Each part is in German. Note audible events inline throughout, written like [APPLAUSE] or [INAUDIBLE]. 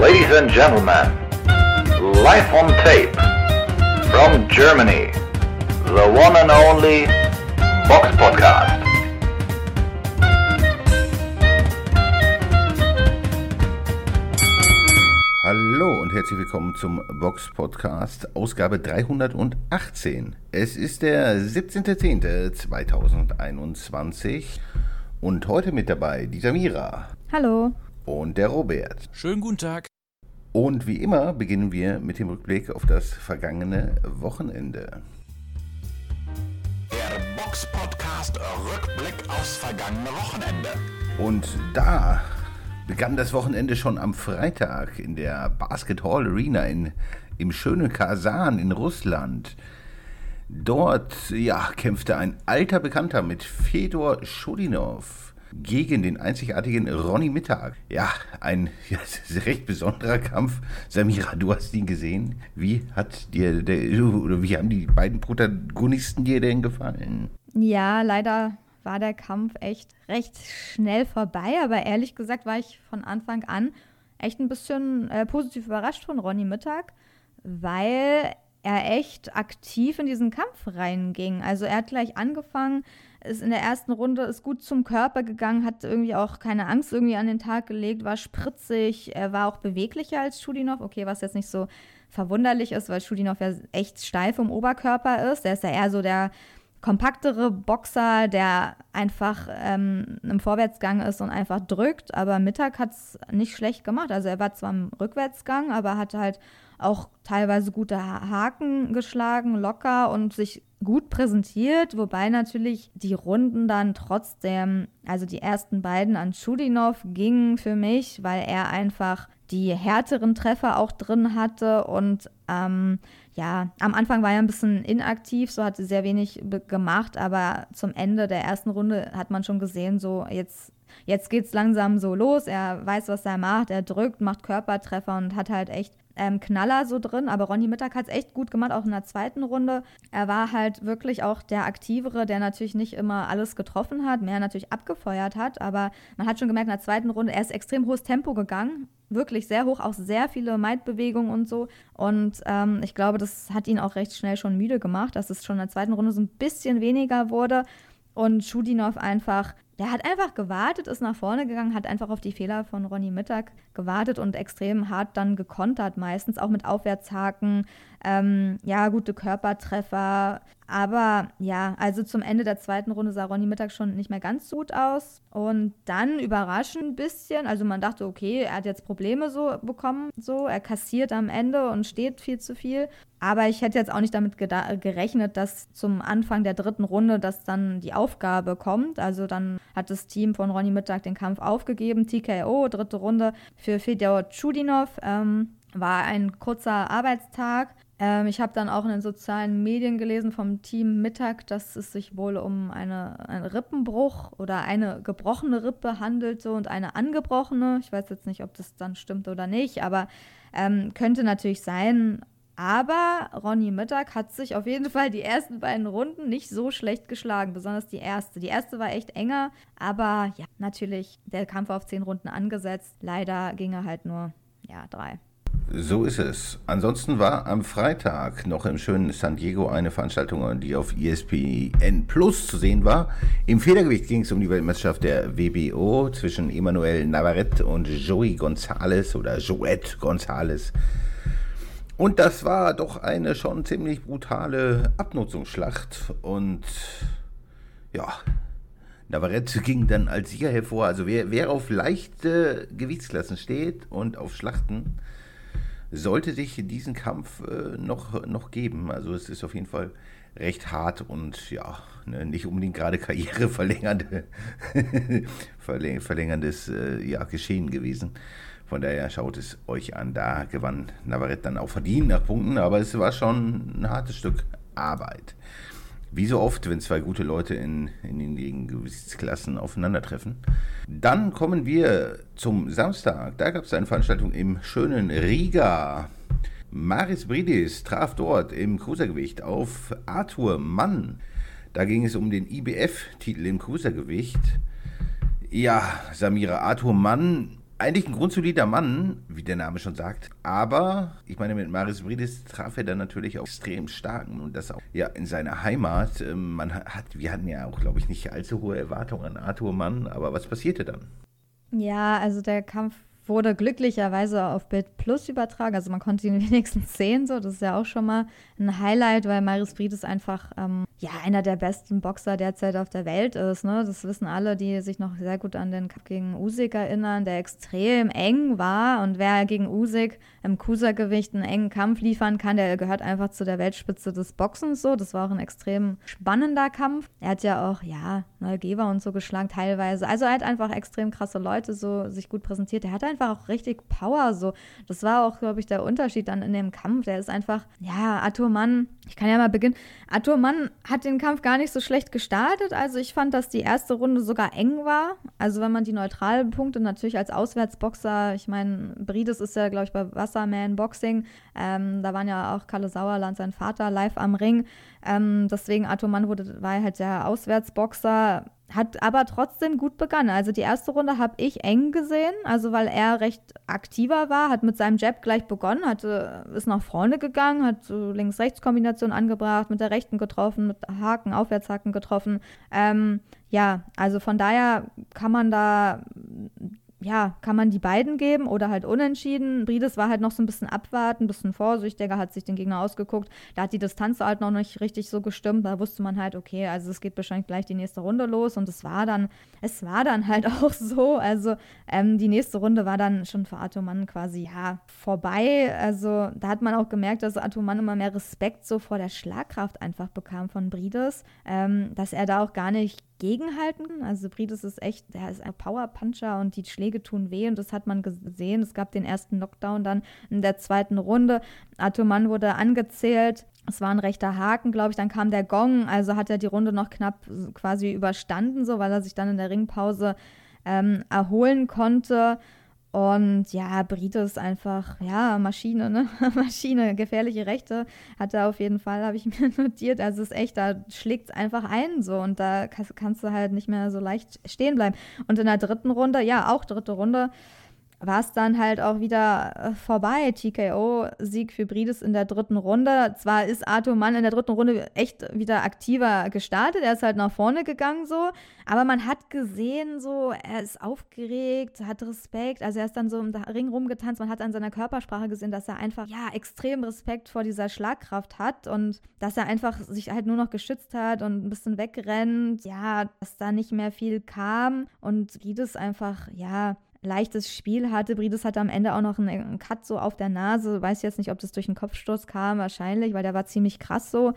Ladies and gentlemen, live on tape from Germany, the one and only Box Podcast. Hallo und herzlich willkommen zum Box Podcast, Ausgabe 318. Es ist der 17.10.2021 und heute mit dabei die Samira. Hallo. Und der Robert. Schönen guten Tag. Und wie immer beginnen wir mit dem Rückblick auf das vergangene Wochenende. Der Box Podcast Rückblick aufs vergangene Wochenende. Und da begann das Wochenende schon am Freitag in der Basketball Arena in, im schönen Kasan in Russland. Dort ja, kämpfte ein alter Bekannter mit Fedor Schodinov gegen den einzigartigen Ronny Mittag. Ja, ein [LAUGHS] ja, recht besonderer Kampf. Samira, du hast ihn gesehen. Wie hat dir der, oder wie haben die beiden Protagonisten dir denn gefallen? Ja, leider war der Kampf echt recht schnell vorbei, aber ehrlich gesagt war ich von Anfang an echt ein bisschen äh, positiv überrascht von Ronny Mittag, weil er echt aktiv in diesen Kampf reinging. Also er hat gleich angefangen, ist in der ersten Runde, ist gut zum Körper gegangen, hat irgendwie auch keine Angst irgendwie an den Tag gelegt, war spritzig, er war auch beweglicher als Schudinov. Okay, was jetzt nicht so verwunderlich ist, weil Schudinov ja echt steif im Oberkörper ist. Der ist ja eher so der kompaktere Boxer, der einfach ähm, im Vorwärtsgang ist und einfach drückt. Aber Mittag hat es nicht schlecht gemacht. Also er war zwar im Rückwärtsgang, aber hat halt auch teilweise gute Haken geschlagen, locker und sich gut präsentiert, wobei natürlich die Runden dann trotzdem, also die ersten beiden an Chudinov gingen für mich, weil er einfach die härteren Treffer auch drin hatte und ähm, ja, am Anfang war er ein bisschen inaktiv, so hatte sehr wenig gemacht, aber zum Ende der ersten Runde hat man schon gesehen, so jetzt jetzt geht es langsam so los. Er weiß, was er macht. Er drückt, macht Körpertreffer und hat halt echt ähm, Knaller so drin. Aber Ronny Mittag hat es echt gut gemacht, auch in der zweiten Runde. Er war halt wirklich auch der Aktivere, der natürlich nicht immer alles getroffen hat, mehr natürlich abgefeuert hat. Aber man hat schon gemerkt, in der zweiten Runde, er ist extrem hohes Tempo gegangen. Wirklich sehr hoch, auch sehr viele Maidbewegungen und so. Und ähm, ich glaube, das hat ihn auch recht schnell schon müde gemacht, dass es schon in der zweiten Runde so ein bisschen weniger wurde und Schudinov einfach der hat einfach gewartet, ist nach vorne gegangen, hat einfach auf die Fehler von Ronny Mittag gewartet und extrem hart dann gekontert, meistens auch mit Aufwärtshaken, ähm, ja, gute Körpertreffer. Aber ja, also zum Ende der zweiten Runde sah Ronny Mittag schon nicht mehr ganz so gut aus. Und dann überraschend ein bisschen, also man dachte, okay, er hat jetzt Probleme so bekommen, so, er kassiert am Ende und steht viel zu viel. Aber ich hätte jetzt auch nicht damit gerechnet, dass zum Anfang der dritten Runde, dass dann die Aufgabe kommt. Also dann hat das Team von Ronny Mittag den Kampf aufgegeben. TKO, dritte Runde für Fedor Chudinov. Ähm, war ein kurzer Arbeitstag. Ähm, ich habe dann auch in den sozialen Medien gelesen vom Team Mittag, dass es sich wohl um eine, einen Rippenbruch oder eine gebrochene Rippe handelte und eine angebrochene. Ich weiß jetzt nicht, ob das dann stimmt oder nicht, aber ähm, könnte natürlich sein. Aber Ronny Mittag hat sich auf jeden Fall die ersten beiden Runden nicht so schlecht geschlagen, besonders die erste. Die erste war echt enger, aber ja, natürlich der Kampf auf zehn Runden angesetzt. Leider ging er halt nur, ja, drei. So ist es. Ansonsten war am Freitag noch im schönen San Diego eine Veranstaltung, die auf ESPN Plus zu sehen war. Im Federgewicht ging es um die Weltmeisterschaft der WBO zwischen Emanuel Navarrete und Joey González oder Joet González. Und das war doch eine schon ziemlich brutale Abnutzungsschlacht. Und ja, Navarrete ging dann als Sieger hervor. Also wer, wer auf leichte Gewichtsklassen steht und auf Schlachten, sollte sich diesen Kampf äh, noch, noch geben. Also es ist auf jeden Fall recht hart und ja, ne, nicht unbedingt gerade [LAUGHS] karriereverlängernde, [LAUGHS] verlängerndes äh, ja, Geschehen gewesen. Von daher schaut es euch an. Da gewann Navarrete dann auch verdient nach Punkten, aber es war schon ein hartes Stück Arbeit. Wie so oft, wenn zwei gute Leute in, in den Gewichtsklassen aufeinandertreffen. Dann kommen wir zum Samstag. Da gab es eine Veranstaltung im schönen Riga. Maris Bridis traf dort im Cruisergewicht auf Arthur Mann. Da ging es um den IBF-Titel im Cruisergewicht. Ja, Samira Arthur Mann eigentlich ein grundsolider Mann, wie der Name schon sagt. Aber ich meine, mit Marius Bridis traf er dann natürlich auch extrem starken und das auch ja in seiner Heimat. Ähm, man hat, wir hatten ja auch, glaube ich, nicht allzu hohe Erwartungen an Arthur Mann, aber was passierte dann? Ja, also der Kampf wurde glücklicherweise auf Bild Plus übertragen. Also man konnte ihn [LAUGHS] wenigstens sehen, so. Das ist ja auch schon mal ein Highlight, weil Marius Fried ist einfach ähm, ja einer der besten Boxer derzeit auf der Welt ist. Ne? Das wissen alle, die sich noch sehr gut an den Kampf gegen Usyk erinnern, der extrem eng war. Und wer gegen Usyk im Kusa-Gewicht einen engen Kampf liefern kann, der gehört einfach zu der Weltspitze des Boxens. So, das war auch ein extrem spannender Kampf. Er hat ja auch ja Neugeber und so geschlagen teilweise. Also er hat einfach extrem krasse Leute so sich gut präsentiert. Er hat einfach auch richtig Power so. Das war auch, glaube ich, der Unterschied dann in dem Kampf. Der ist einfach ja Arthur Mann. Ich kann ja mal beginnen. Arthur Mann hat den Kampf gar nicht so schlecht gestartet. Also ich fand, dass die erste Runde sogar eng war. Also wenn man die neutralen Punkte natürlich als Auswärtsboxer, ich meine, Brides ist ja, glaube ich, bei Wasserman Boxing. Ähm, da waren ja auch Kalle Sauerland, sein Vater, live am Ring. Ähm, deswegen Arthur Mann wurde, war halt der Auswärtsboxer hat aber trotzdem gut begonnen. Also die erste Runde habe ich eng gesehen, also weil er recht aktiver war, hat mit seinem Jab gleich begonnen, hatte, ist nach vorne gegangen, hat so Links-Rechts-Kombination angebracht, mit der rechten getroffen, mit Haken, Aufwärtshaken getroffen. Ähm, ja, also von daher kann man da ja, kann man die beiden geben oder halt unentschieden. Brides war halt noch so ein bisschen abwarten, ein bisschen vorsichtiger, hat sich den Gegner ausgeguckt. Da hat die Distanz halt noch nicht richtig so gestimmt. Da wusste man halt, okay, also es geht wahrscheinlich gleich die nächste Runde los. Und es war dann, es war dann halt [LAUGHS] auch so. Also ähm, die nächste Runde war dann schon für Atoman quasi, ja, vorbei. Also da hat man auch gemerkt, dass Atoman immer mehr Respekt so vor der Schlagkraft einfach bekam von Brides. Ähm, dass er da auch gar nicht gegenhalten. Also Brides ist echt, der ist ein Powerpuncher und die Schläge tun weh und das hat man gesehen. Es gab den ersten Knockdown dann in der zweiten Runde. Atoman wurde angezählt. Es war ein rechter Haken, glaube ich. Dann kam der Gong, also hat er die Runde noch knapp quasi überstanden, so weil er sich dann in der Ringpause ähm, erholen konnte. Und ja, Brite ist einfach, ja, Maschine, ne? [LAUGHS] Maschine, gefährliche Rechte hat er auf jeden Fall, habe ich [LAUGHS] mir notiert. Also ist echt, da schlägt es einfach ein so und da kannst du halt nicht mehr so leicht stehen bleiben. Und in der dritten Runde, ja, auch dritte Runde, war es dann halt auch wieder äh, vorbei. TKO-Sieg für Brides in der dritten Runde. Zwar ist Arthur Mann in der dritten Runde echt wieder aktiver gestartet, er ist halt nach vorne gegangen so, aber man hat gesehen so, er ist aufgeregt, hat Respekt, also er ist dann so im Ring rumgetanzt, man hat an seiner Körpersprache gesehen, dass er einfach, ja, extrem Respekt vor dieser Schlagkraft hat und dass er einfach sich halt nur noch geschützt hat und ein bisschen wegrennt, ja, dass da nicht mehr viel kam und Brides einfach, ja, leichtes Spiel hatte. Brides hatte am Ende auch noch einen, einen Cut so auf der Nase. Weiß jetzt nicht, ob das durch einen Kopfstoß kam, wahrscheinlich, weil der war ziemlich krass so.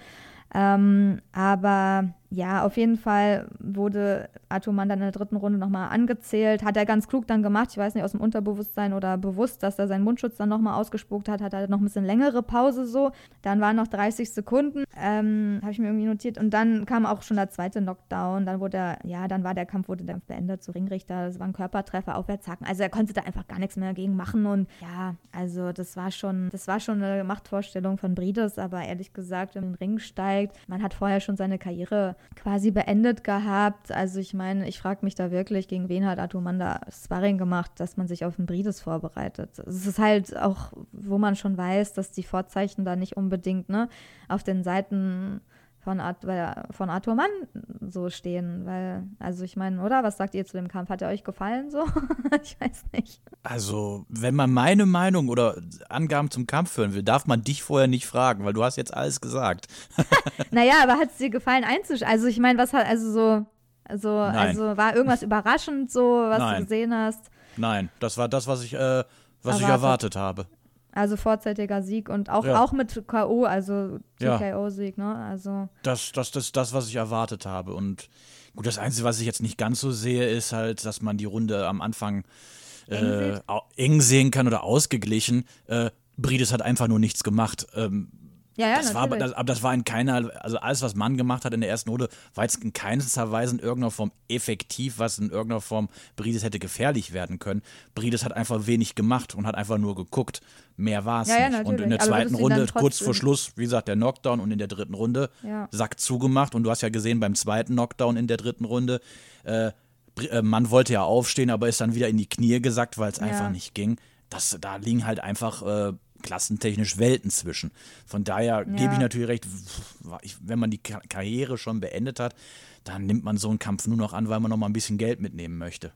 Ähm, aber ja, auf jeden Fall wurde Atoman dann in der dritten Runde nochmal angezählt. Hat er ganz klug dann gemacht, ich weiß nicht, aus dem Unterbewusstsein oder bewusst, dass er seinen Mundschutz dann nochmal ausgespuckt hat, hat er noch ein bisschen längere Pause so. Dann waren noch 30 Sekunden, ähm, habe ich mir irgendwie notiert. Und dann kam auch schon der zweite Knockdown. Dann wurde er, ja, dann war der Kampf, wurde dann beendet zu Ringrichter. Das war ein Körpertreffer, Aufwärtshaken. Also er konnte da einfach gar nichts mehr dagegen machen. Und ja, also das war schon, das war schon eine Machtvorstellung von Brides, aber ehrlich gesagt, wenn man in den Ring steigt, man hat vorher schon seine Karriere quasi beendet gehabt. Also ich meine, ich frage mich da wirklich, gegen wen hat Atumanda Sparring gemacht, dass man sich auf den Brides vorbereitet. Es ist halt auch, wo man schon weiß, dass die Vorzeichen da nicht unbedingt ne, auf den Seiten von, Art, von Arthur Mann so stehen. Weil, also ich meine, oder? Was sagt ihr zu dem Kampf? Hat er euch gefallen so? [LAUGHS] ich weiß nicht. Also, wenn man meine Meinung oder Angaben zum Kampf hören will, darf man dich vorher nicht fragen, weil du hast jetzt alles gesagt. [LAUGHS] naja, aber hat es dir gefallen einzusch... Also ich meine, was hat, also so, also, also war irgendwas überraschend so, was Nein. du gesehen hast? Nein, das war das, was ich, äh, was erwartet. ich erwartet habe. Also vorzeitiger Sieg und auch, ja. auch mit K.O., also TKO-Sieg, ne? Also. Das, das, das, das, was ich erwartet habe. Und gut, das Einzige, was ich jetzt nicht ganz so sehe, ist halt, dass man die Runde am Anfang äh, eng sehen kann oder ausgeglichen. Äh, Brides hat einfach nur nichts gemacht. Ähm, ja, ja, das natürlich. war, das, aber das war in keiner, also alles, was Mann gemacht hat in der ersten Runde, war jetzt in keinster Weise in irgendeiner Form effektiv, was in irgendeiner Form Brides hätte gefährlich werden können. Brides hat einfach wenig gemacht und hat einfach nur geguckt. Mehr war es ja, nicht. und in der zweiten Runde, kurz vor Schluss, wie gesagt, der Knockdown und in der dritten Runde, Sack zugemacht. Und du hast ja gesehen, beim zweiten Knockdown in der dritten Runde, äh, äh, man wollte ja aufstehen, aber ist dann wieder in die Knie gesackt, weil es Ja. einfach nicht ging. Das, da liegen halt einfach äh, klassentechnisch Welten zwischen. Von daher gebe Ja. ich natürlich recht, wenn man die Ka Karriere schon beendet hat, dann nimmt man so einen Kampf nur noch an, weil man noch mal ein bisschen Geld mitnehmen möchte.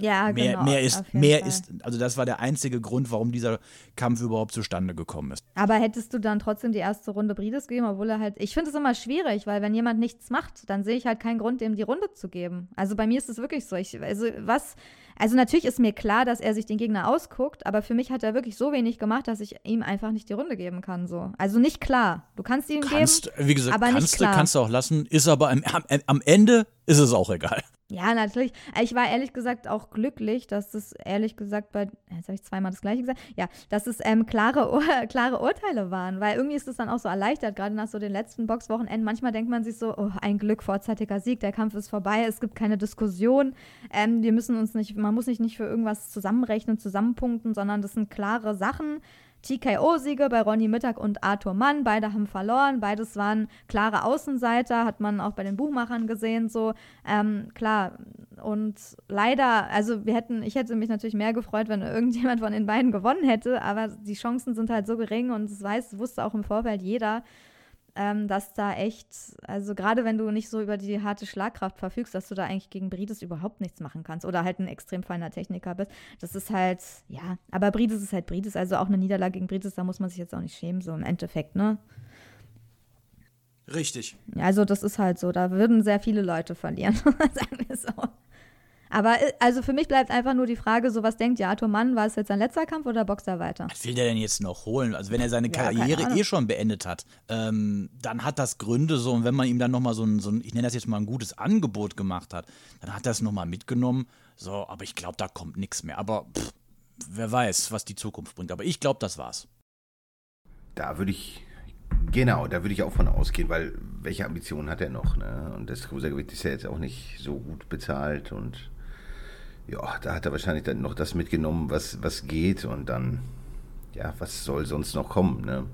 Ja, Mehr, genau. mehr ist, mehr Fall. ist, also das war der einzige Grund, warum dieser Kampf überhaupt zustande gekommen ist. Aber hättest du dann trotzdem die erste Runde Brides gegeben, obwohl er halt. Ich finde es immer schwierig, weil wenn jemand nichts macht, dann sehe ich halt keinen Grund, dem die Runde zu geben. Also bei mir ist es wirklich so. Ich, also was. Also natürlich ist mir klar, dass er sich den Gegner ausguckt, aber für mich hat er wirklich so wenig gemacht, dass ich ihm einfach nicht die Runde geben kann. So. Also nicht klar. Du kannst ihm Kannst, geben. wie gesagt, aber nicht kannst, du, klar. kannst du auch lassen, ist aber am, am, am Ende ist es auch egal. Ja, natürlich. Ich war ehrlich gesagt auch glücklich, dass es ehrlich gesagt bei, jetzt habe ich zweimal das gleiche gesagt, ja, dass es ähm, klare, Ur [LAUGHS] klare Urteile waren, weil irgendwie ist es dann auch so erleichtert, gerade nach so den letzten Boxwochenenden. Manchmal denkt man sich so, oh, ein Glück, vorzeitiger Sieg, der Kampf ist vorbei, es gibt keine Diskussion, ähm, wir müssen uns nicht, man muss sich nicht für irgendwas zusammenrechnen, zusammenpunkten, sondern das sind klare Sachen. TKO-Siege bei Ronny Mittag und Arthur Mann. Beide haben verloren. Beides waren klare Außenseiter, hat man auch bei den Buchmachern gesehen. So ähm, klar. Und leider, also wir hätten, ich hätte mich natürlich mehr gefreut, wenn irgendjemand von den beiden gewonnen hätte. Aber die Chancen sind halt so gering und das weiß, wusste auch im Vorfeld jeder, ähm, dass da echt, also gerade wenn du nicht so über die harte Schlagkraft verfügst, dass du da eigentlich gegen Brides überhaupt nichts machen kannst oder halt ein extrem feiner Techniker bist. Das ist halt, ja, aber Brides ist halt Brides, also auch eine Niederlage gegen Brides, da muss man sich jetzt auch nicht schämen, so im Endeffekt, ne? Richtig. Also das ist halt so, da würden sehr viele Leute verlieren, [LAUGHS] sagen wir so. Aber äh, also für mich bleibt einfach nur die Frage, so was denkt ihr, Arthur Mann, war es jetzt sein letzter Kampf oder boxt er weiter? Was will der denn jetzt noch holen? Also wenn er seine Ja, Karriere eh schon beendet hat, ähm, dann hat das Gründe so. Und wenn man ihm dann nochmal so ein, so ein, ich nenne das jetzt mal ein gutes Angebot gemacht hat, dann hat er es nochmal mitgenommen. So, aber ich glaube, da kommt nichts mehr. Aber pff, wer weiß, was die Zukunft bringt. Aber ich glaube, das war's. Da würde ich, genau, da würde ich auch von ausgehen, weil welche Ambitionen hat er noch? Ne? Und das Cruisergewicht ist ja jetzt auch nicht so gut bezahlt und ja, da hat er wahrscheinlich dann noch das mitgenommen, was, was geht und dann, ja, was soll sonst noch kommen, ne?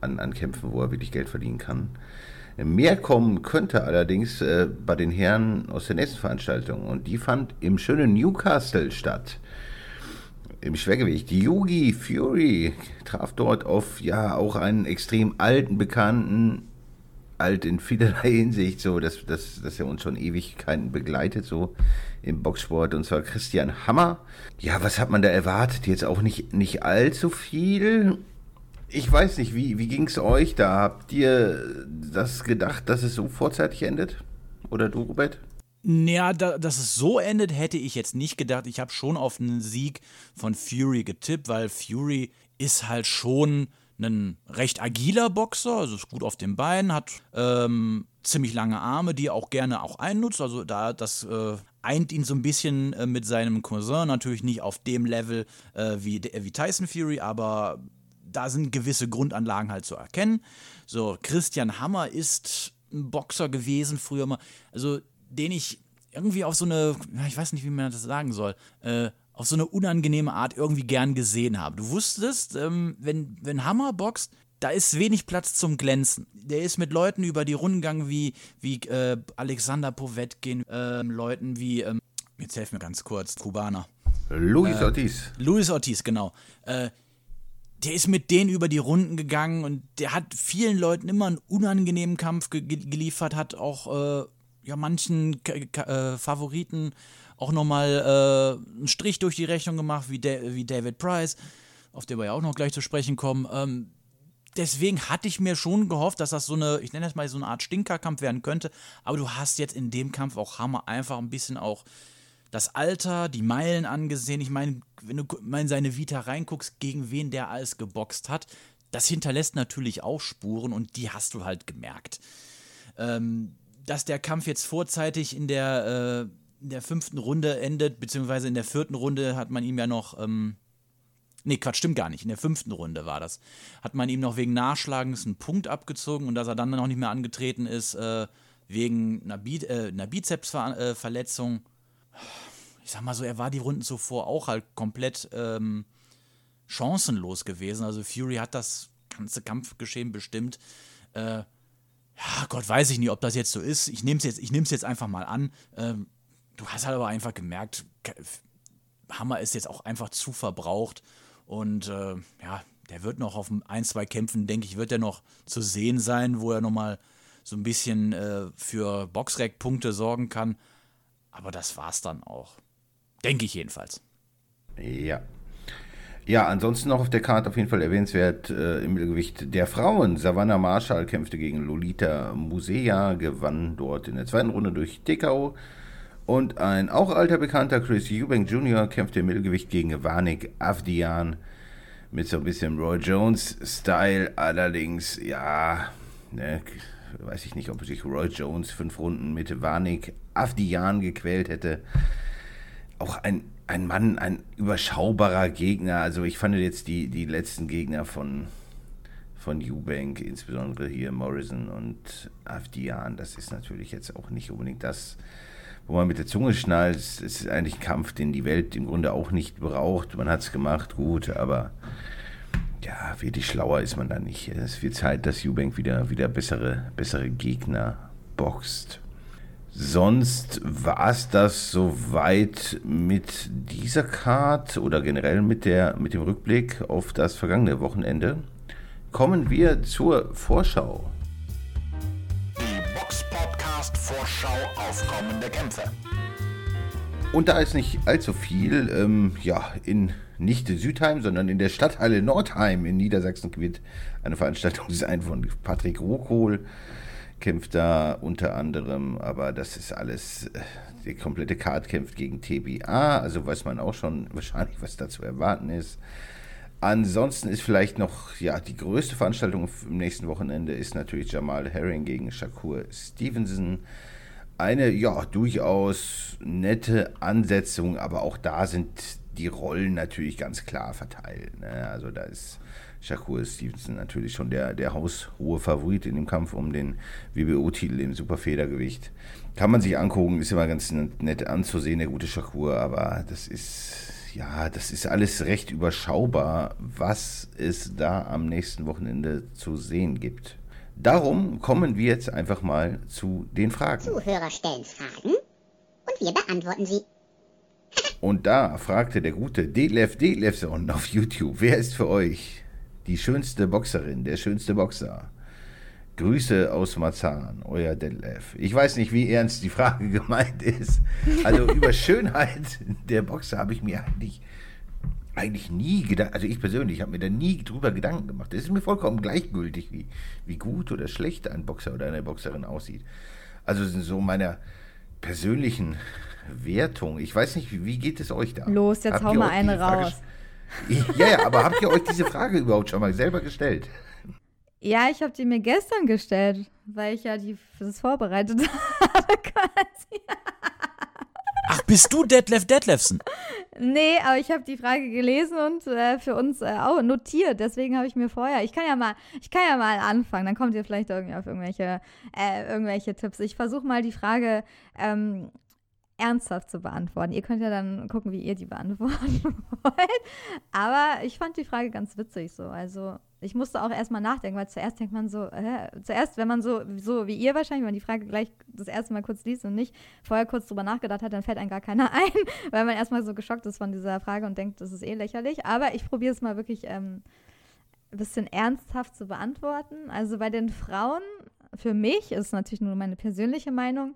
An, an Kämpfen, wo er wirklich Geld verdienen kann. Mehr kommen könnte allerdings äh, bei den Herren aus der nächsten Veranstaltung und die fand im schönen Newcastle statt im Schwergewicht. Yugi Fury traf dort auf ja auch einen extrem alten Bekannten, alt in vielerlei Hinsicht, so dass, dass, dass er uns schon Ewigkeiten begleitet, so im Boxsport, und zwar Christian Hammer. Ja, was hat man da erwartet? Jetzt auch nicht, nicht allzu viel. Ich weiß nicht, wie, wie ging es euch da? Habt ihr das gedacht, dass es so vorzeitig endet? Oder du, Robert? Naja, da, dass es so endet, hätte ich jetzt nicht gedacht. Ich habe schon auf einen Sieg von Fury getippt, weil Fury ist halt schon ein recht agiler Boxer, also ist gut auf den Beinen, hat ähm, ziemlich lange Arme, die er auch gerne auch einnutzt. Also da das äh, eint ihn so ein bisschen äh, mit seinem Cousin, natürlich nicht auf dem Level äh, wie, wie Tyson Fury, aber da sind gewisse Grundanlagen halt zu erkennen. So, Christian Hammer ist ein Boxer gewesen früher mal, also den ich irgendwie auf so eine, ich weiß nicht, wie man das sagen soll, äh, auf so eine unangenehme Art irgendwie gern gesehen habe. Du wusstest, ähm, wenn, wenn Hammer boxt, da ist wenig Platz zum Glänzen. Der ist mit Leuten über die Runden gegangen wie, wie äh, Alexander Povetkin, ähm, Leuten wie, ähm, jetzt helf mir ganz kurz, Kubaner. Luis Ortiz. Luis Ortiz, genau. Äh, der ist mit denen über die Runden gegangen und der hat vielen Leuten immer einen unangenehmen Kampf ge ge- geliefert, hat auch äh, ja manchen K K äh, Favoriten auch nochmal äh, einen Strich durch die Rechnung gemacht, wie, Da- wie David Price, auf den wir ja auch noch gleich zu sprechen kommen. Ähm, deswegen hatte ich mir schon gehofft, dass das so eine, ich nenne das mal so eine Art Stinkerkampf werden könnte. Aber du hast jetzt in dem Kampf auch Hammer einfach ein bisschen auch das Alter, die Meilen angesehen. Ich meine, wenn du in seine Vita reinguckst, gegen wen der alles geboxt hat, das hinterlässt natürlich auch Spuren und die hast du halt gemerkt. Ähm, dass der Kampf jetzt vorzeitig in der, äh, in der fünften Runde endet, beziehungsweise in der vierten Runde hat man ihm ja noch, ähm, nee, Quatsch, stimmt gar nicht, in der fünften Runde war das, hat man ihm noch wegen Nachschlagens einen Punkt abgezogen und dass er dann noch nicht mehr angetreten ist, äh, wegen einer, Bi äh, einer Bizepsverletzung. Ich sag mal so, er war die Runden zuvor auch halt komplett ähm, chancenlos gewesen. Also Fury hat das ganze Kampfgeschehen bestimmt. Äh, ja, Gott, weiß ich nicht, ob das jetzt so ist. Ich nehme es jetzt, ich nehm's jetzt einfach mal an. Ähm, du hast halt aber einfach gemerkt, Hammer ist jetzt auch einfach zu verbraucht. Und äh, ja, der wird noch auf ein, zwei Kämpfen, denke ich, wird er noch zu sehen sein, wo er nochmal so ein bisschen äh, für Boxrec-Punkte sorgen kann. Aber das war's dann auch. Denke ich jedenfalls. Ja. Ja, ansonsten noch auf der Karte auf jeden Fall erwähnenswert äh, im Mittelgewicht der Frauen. Savannah Marshall kämpfte gegen Lolita Musea, gewann dort in der zweiten Runde durch TKO. Und ein auch alter Bekannter, Chris Eubank Jr., kämpfte im Mittelgewicht gegen Vanik Avdian mit so ein bisschen Roy Jones-Style. Allerdings, ja, ne, weiß ich nicht, ob sich Roy Jones fünf Runden mit Vanik Avdian gequält hätte. Auch ein, ein Mann, ein überschaubarer Gegner. Also ich fand jetzt die, die letzten Gegner von, von Eubank, insbesondere hier Morrison und Avdian, das ist natürlich jetzt auch nicht unbedingt das, wo man mit der Zunge schnallt. Es ist eigentlich ein Kampf, den die Welt im Grunde auch nicht braucht. Man hat es gemacht, gut, aber ja, wirklich schlauer ist man da nicht. Es wird Zeit, dass Eubank wieder, wieder bessere, bessere Gegner boxt. Sonst war es das soweit mit dieser Card oder generell mit, der, mit dem Rückblick auf das vergangene Wochenende. Kommen wir zur Vorschau. Vorschau auf kommende Kämpfe. Und da ist nicht allzu viel, ähm, ja, in nicht Südheim, sondern in der Stadthalle Nordheim in Niedersachsen wird eine Veranstaltung sein von Patrick Rokohl. Kämpft da unter anderem, aber das ist alles, äh, die komplette Card kämpft gegen TBA, also weiß man auch schon wahrscheinlich, was da zu erwarten ist. Ansonsten ist vielleicht noch, ja, die größte Veranstaltung im nächsten Wochenende ist natürlich Jamal Herring gegen Shakur Stevenson. Eine, ja, durchaus nette Ansetzung, aber auch da sind die Rollen natürlich ganz klar verteilt. Ne? Also da ist Shakur Stevenson natürlich schon der, der haushohe Favorit in dem Kampf um den WBO-Titel im Superfedergewicht. Kann man sich angucken, ist immer ganz nett anzusehen, der gute Shakur, aber das ist ja, das ist alles recht überschaubar, was es da am nächsten Wochenende zu sehen gibt. Darum kommen wir jetzt einfach mal zu den Fragen. Zuhörer stellen Fragen und wir beantworten sie. [LAUGHS] und da fragte der gute Delef Delefson auf YouTube, wer ist für euch die schönste Boxerin, der schönste Boxer? Grüße aus Marzahn, euer Detlef. Ich weiß nicht, wie ernst die Frage [LAUGHS] gemeint ist. Also über [LAUGHS] Schönheit der Boxer habe ich mir eigentlich, eigentlich nie gedacht, also ich persönlich habe mir da nie drüber Gedanken gemacht. Es ist mir vollkommen gleichgültig, wie, wie gut oder schlecht ein Boxer oder eine Boxerin aussieht. Also so meiner persönlichen Wertung. Ich weiß nicht, wie geht es euch da? Los, jetzt habt hau mal eine raus. ja, ja, aber habt ihr euch diese Frage überhaupt schon mal selber gestellt? [LAUGHS] Ja, ich habe die mir gestern gestellt, weil ich ja die, das vorbereitet [LAUGHS] habe quasi. Ach, bist du Detlef Detlefsen? Nee, aber ich habe die Frage gelesen und äh, für uns äh, auch notiert. Deswegen habe ich mir vorher, ich kann ja mal, ich kann ja mal anfangen. Dann kommt ihr vielleicht irgendwie auf irgendwelche, äh, irgendwelche Tipps. Ich versuche mal die Frage ähm, ernsthaft zu beantworten. Ihr könnt ja dann gucken, wie ihr die beantworten [LAUGHS] wollt. Aber ich fand die Frage ganz witzig so. Also ich musste auch erstmal nachdenken, weil zuerst denkt man so, äh, zuerst, wenn man so, so wie ihr wahrscheinlich, wenn man die Frage gleich das erste Mal kurz liest und nicht vorher kurz drüber nachgedacht hat, dann fällt einem gar keiner [LAUGHS] ein, weil man erstmal so geschockt ist von dieser Frage und denkt, das ist eh lächerlich. Aber ich probiere es mal wirklich ähm, ein bisschen ernsthaft zu beantworten. Also bei den Frauen, für mich, ist natürlich nur meine persönliche Meinung,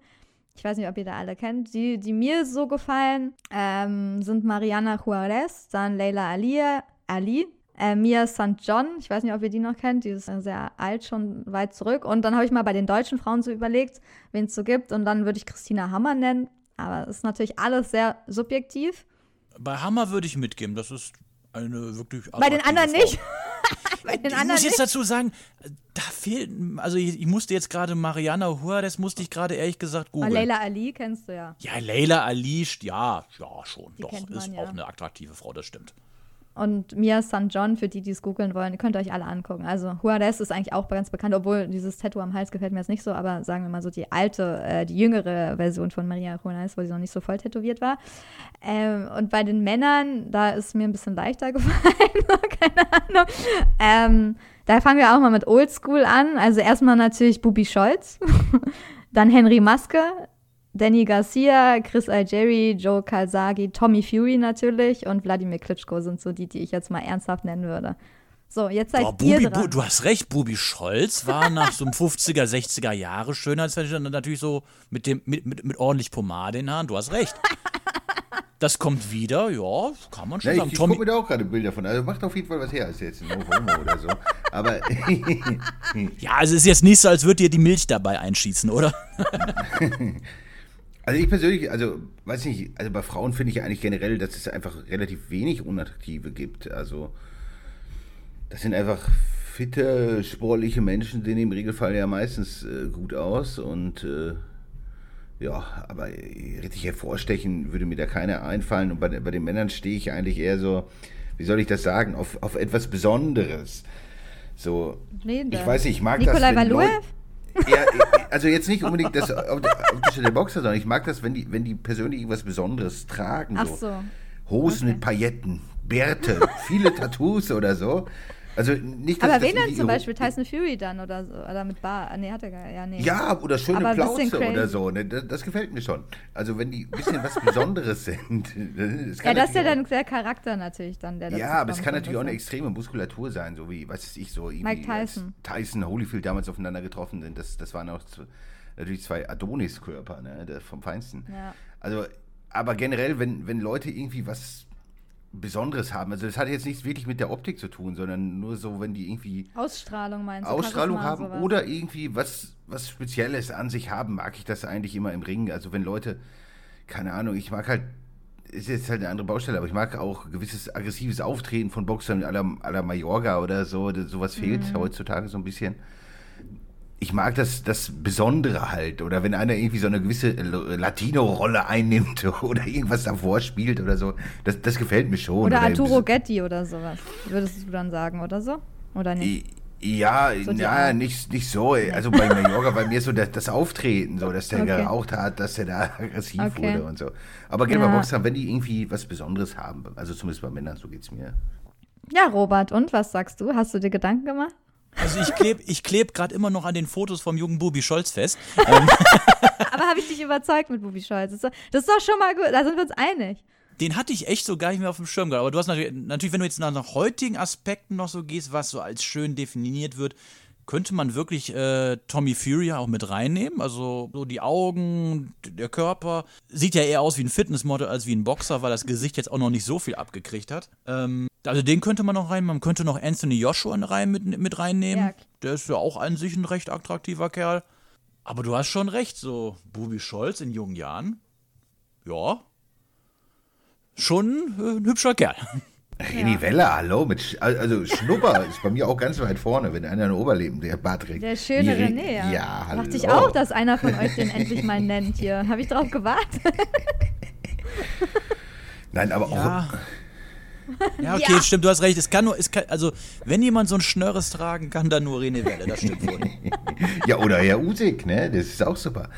ich weiß nicht, ob ihr da alle kennt, die, die mir so gefallen, ähm, sind Mariana Juarez, dann Leila Ali, Ali äh, Mia St. John, ich weiß nicht, ob ihr die noch kennt, die ist sehr alt, schon weit zurück. Und dann habe ich mal bei den deutschen Frauen so überlegt, wen es so gibt. Und dann würde ich Christina Hammer nennen. Aber es ist natürlich alles sehr subjektiv. Bei Hammer würde ich mitgeben, das ist eine wirklich. Bei den anderen Frau. nicht. [LAUGHS] Bei den ich anderen muss jetzt dazu sagen, da fehlt, also ich, ich musste jetzt gerade Mariana das musste ich gerade ehrlich gesagt googeln. Leila Ali kennst du ja. Ja, Leila Ali, ja, ja schon, die doch, ist ja. auch eine attraktive Frau, das stimmt. Und Mia St. John, für die, die es googeln wollen, könnt ihr euch alle angucken. Also Juarez ist eigentlich auch ganz bekannt, obwohl dieses Tattoo am Hals gefällt mir jetzt nicht so, aber sagen wir mal so die alte, äh, die jüngere Version von Maria Juarez, wo sie noch nicht so voll tätowiert war. Ähm, und bei den Männern, da ist mir ein bisschen leichter [LAUGHS] gefallen, keine Ahnung. Ähm, da fangen wir auch mal mit Oldschool an. Also erstmal natürlich Bubi Scholz, [LAUGHS] dann Henry Maske, Danny Garcia, Chris Algeri, Joe Kalsagi, Tommy Fury natürlich und Wladimir Klitschko sind so die, die ich jetzt mal ernsthaft nennen würde. So, jetzt seid Boah, ihr Bubi, dran. Bu, du hast recht, Bubi Scholz war nach so einem 50er, 60er Jahre Schönheitsverschnitt natürlich so mit, dem, mit, mit, mit ordentlich Pomade in den Haaren. Du hast recht. Das kommt wieder, ja, kann man schon Ja, sagen. ich ich gucke mir da auch gerade Bilder von. Also macht auf jeden Fall was her, ist jetzt ein Homo oder so. Aber [LAUGHS] ja, also es ist jetzt nicht so, als würde dir die Milch dabei einschießen, oder? [LAUGHS] Also ich persönlich, also weiß nicht, also bei Frauen finde ich eigentlich generell, dass es einfach relativ wenig Unattraktive gibt. Also das sind einfach fitte, sportliche Menschen, sehen im Regelfall ja meistens äh, gut aus und äh, ja, aber richtig hervorstechen würde mir da keiner einfallen und bei, bei den Männern stehe ich eigentlich eher so, wie soll ich das sagen, auf, auf etwas Besonderes. So, Wen ich weiß nicht, ich mag Nikolai das? Leute- ja, also jetzt nicht unbedingt das optische der Boxer, sondern ich mag das, wenn die, wenn die persönlich irgendwas Besonderes tragen. Ach so. so. Hosen mit Pailletten, Bärte, [LAUGHS] viele Tattoos oder so. Also nicht, dass Aber das wen denn irgendwie zum Beispiel? Tyson Fury dann oder so? Oder mit Bar? Nee, hat er gar Ja, nee. Ja, oder schöne Aber Plauze oder so. Ne? Das, das gefällt mir schon. Also wenn die ein bisschen was Besonderes [LAUGHS] sind. [LAUGHS] Das Ja, das ist ja dann der Charakter natürlich dann, der Ja, aber es kann natürlich auch eine extreme Muskulatur sein, so wie, was weiß ich, so irgendwie Mike Tyson. Tyson, Holyfield damals aufeinander getroffen sind. Das, das waren auch natürlich zwei Adonis-Körper, ne? vom Feinsten. Ja. Also, aber generell, wenn, wenn Leute irgendwie was Besonderes haben, also das hat jetzt nichts wirklich mit der Optik zu tun, sondern nur so, wenn die irgendwie Ausstrahlung meinst du? Ausstrahlung haben sowas. oder irgendwie was, was Spezielles an sich haben, mag ich das eigentlich immer im Ring. Also wenn Leute, keine Ahnung, ich mag halt, ist jetzt halt eine andere Baustelle, aber ich mag auch gewisses aggressives Auftreten von Boxern à la, à la Mallorca oder so, sowas fehlt Mhm. heutzutage so ein bisschen. Ich mag das, das Besondere halt. Oder wenn einer irgendwie so eine gewisse Latino-Rolle einnimmt [LAUGHS] oder irgendwas davor spielt oder so. Das, das gefällt mir schon. Oder Oder Arturo Getty oder sowas, würdest du dann sagen, oder so? Oder nicht? Ja, So Art. nicht, nicht so. Also bei Mallorca, bei mir so das, das Auftreten, so, dass der [LAUGHS] Okay. geraucht hat, dass der da aggressiv Okay. wurde und so. Aber gerne Ja. bei Boxern, wenn die irgendwie was Besonderes haben, also zumindest bei Männern, so geht's mir. Ja, Robert, und was sagst du? Hast du dir Gedanken gemacht? Also ich klebe ich kleb gerade immer noch an den Fotos vom jungen Bubi Scholz fest. [LAUGHS] Aber habe ich dich überzeugt mit Bubi Scholz? Das ist, doch, das ist doch schon mal gut, da sind wir uns einig. Den hatte ich echt so gar nicht mehr auf dem Schirm gehabt. Aber du hast natürlich, natürlich, wenn du jetzt nach, nach heutigen Aspekten noch so gehst, was so als schön definiert wird, könnte man wirklich äh, Tommy Fury auch mit reinnehmen. Also so die Augen, der Körper. Sieht ja eher aus wie ein Fitnessmodel als wie ein Boxer, weil das Gesicht jetzt auch noch nicht so viel abgekriegt hat. Ähm, also den könnte man noch reinnehmen. Man könnte noch Anthony Joshua rein, mit, mit reinnehmen. Ja. Der ist ja auch an sich ein recht attraktiver Kerl. Aber du hast schon recht, so Bubi Scholz in jungen Jahren. Ja, schon äh, ein hübscher Kerl. [LAUGHS] René Weller, hallo, mit Sch also Schnupper [LAUGHS] ist bei mir auch ganz weit vorne, wenn einer ein Oberleben der Bart trägt. Der schöne Re- René, ja. Ja, hallo. Dachte ich auch, dass einer von euch den endlich mal nennt hier. Habe ich drauf gewartet? [LAUGHS] Nein, aber auch. Ja. [LAUGHS] Ja, okay, stimmt, du hast recht. Es kann nur, es kann, also, wenn jemand so ein Schnörres tragen kann, dann nur René Welle, das stimmt wohl. Ja, oder Herr Usyk, ne? Das ist auch super.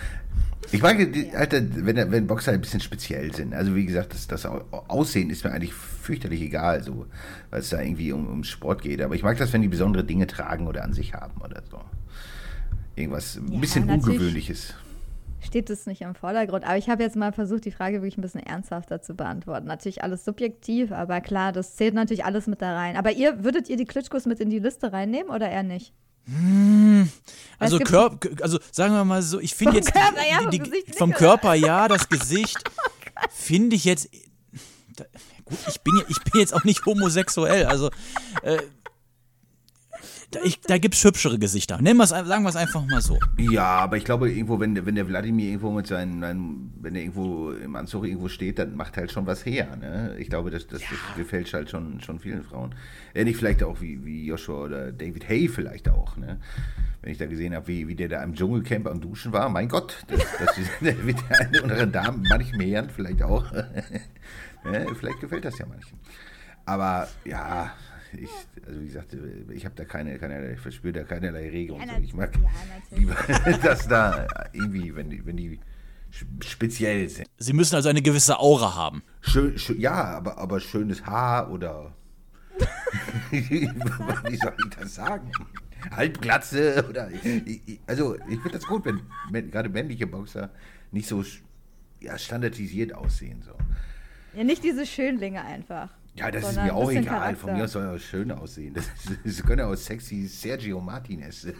Ich mag, die, Alter, wenn, wenn Boxer ein bisschen speziell sind. Also wie gesagt, das, das Aussehen ist mir eigentlich fürchterlich egal, so, weil es da irgendwie um, um Sport geht. Aber ich mag das, wenn die besondere Dinge tragen oder an sich haben oder so. Irgendwas ein Ja, bisschen. Ungewöhnliches. Steht es nicht im Vordergrund. Aber ich habe jetzt mal versucht, die Frage wirklich ein bisschen ernsthafter zu beantworten. Natürlich alles subjektiv, aber klar, das zählt natürlich alles mit da rein. Aber ihr, würdet ihr die Klitschkos mit in die Liste reinnehmen oder eher nicht? Also, Es gibt- Körp, also sagen wir mal so, ich finde jetzt die- Körper, ja, die, vom die, nicht, vom? Körper ja, [LAUGHS] das Gesicht finde ich jetzt da, gut, ich bin ja, ich bin jetzt auch nicht homosexuell, also äh, da, ich, da gibt's hübschere Gesichter. Nennen wir's, sagen wir es einfach mal so. Ja, aber ich glaube, irgendwo, wenn, der- wenn der Wladimir irgendwo mit seinen, seinen, wenn er irgendwo im Anzug irgendwo steht, dann macht er halt schon was her. Ne? Ich glaube, das, das, das gefällt halt schon, schon vielen Frauen. Ähnlich vielleicht auch wie, wie Joshua oder David Hay vielleicht auch. Ne? Wenn ich da gesehen habe, wie, wie der da im Dschungelcamp am Duschen war, mein Gott, das, das [LAUGHS] wird der eine oder andere Dame, manchen Herren vielleicht auch. [LAUGHS] ne? Vielleicht gefällt das ja manchen. Aber ja, ich, also wie gesagt, ich habe da keine, keine, ich verspüre da keinerlei Regung. Ja, so. Ich mag ja, lieber, [LAUGHS] dass da irgendwie, wenn die, wenn die speziell sind. Sie müssen also eine gewisse Aura haben. Schön, schön, ja, aber, aber schönes Haar oder. [LAUGHS] wie soll ich das sagen? Halbglatze oder. Also, ich finde das gut, wenn, wenn gerade männliche Boxer nicht so ja, standardisiert aussehen. So. Ja, nicht diese Schönlinge einfach. Ja, das ist mir auch egal. Charakter. Von mir aus soll er schön aussehen. Das, ist, [LAUGHS] das können ja auch sexy Sergio Martinez. [LAUGHS]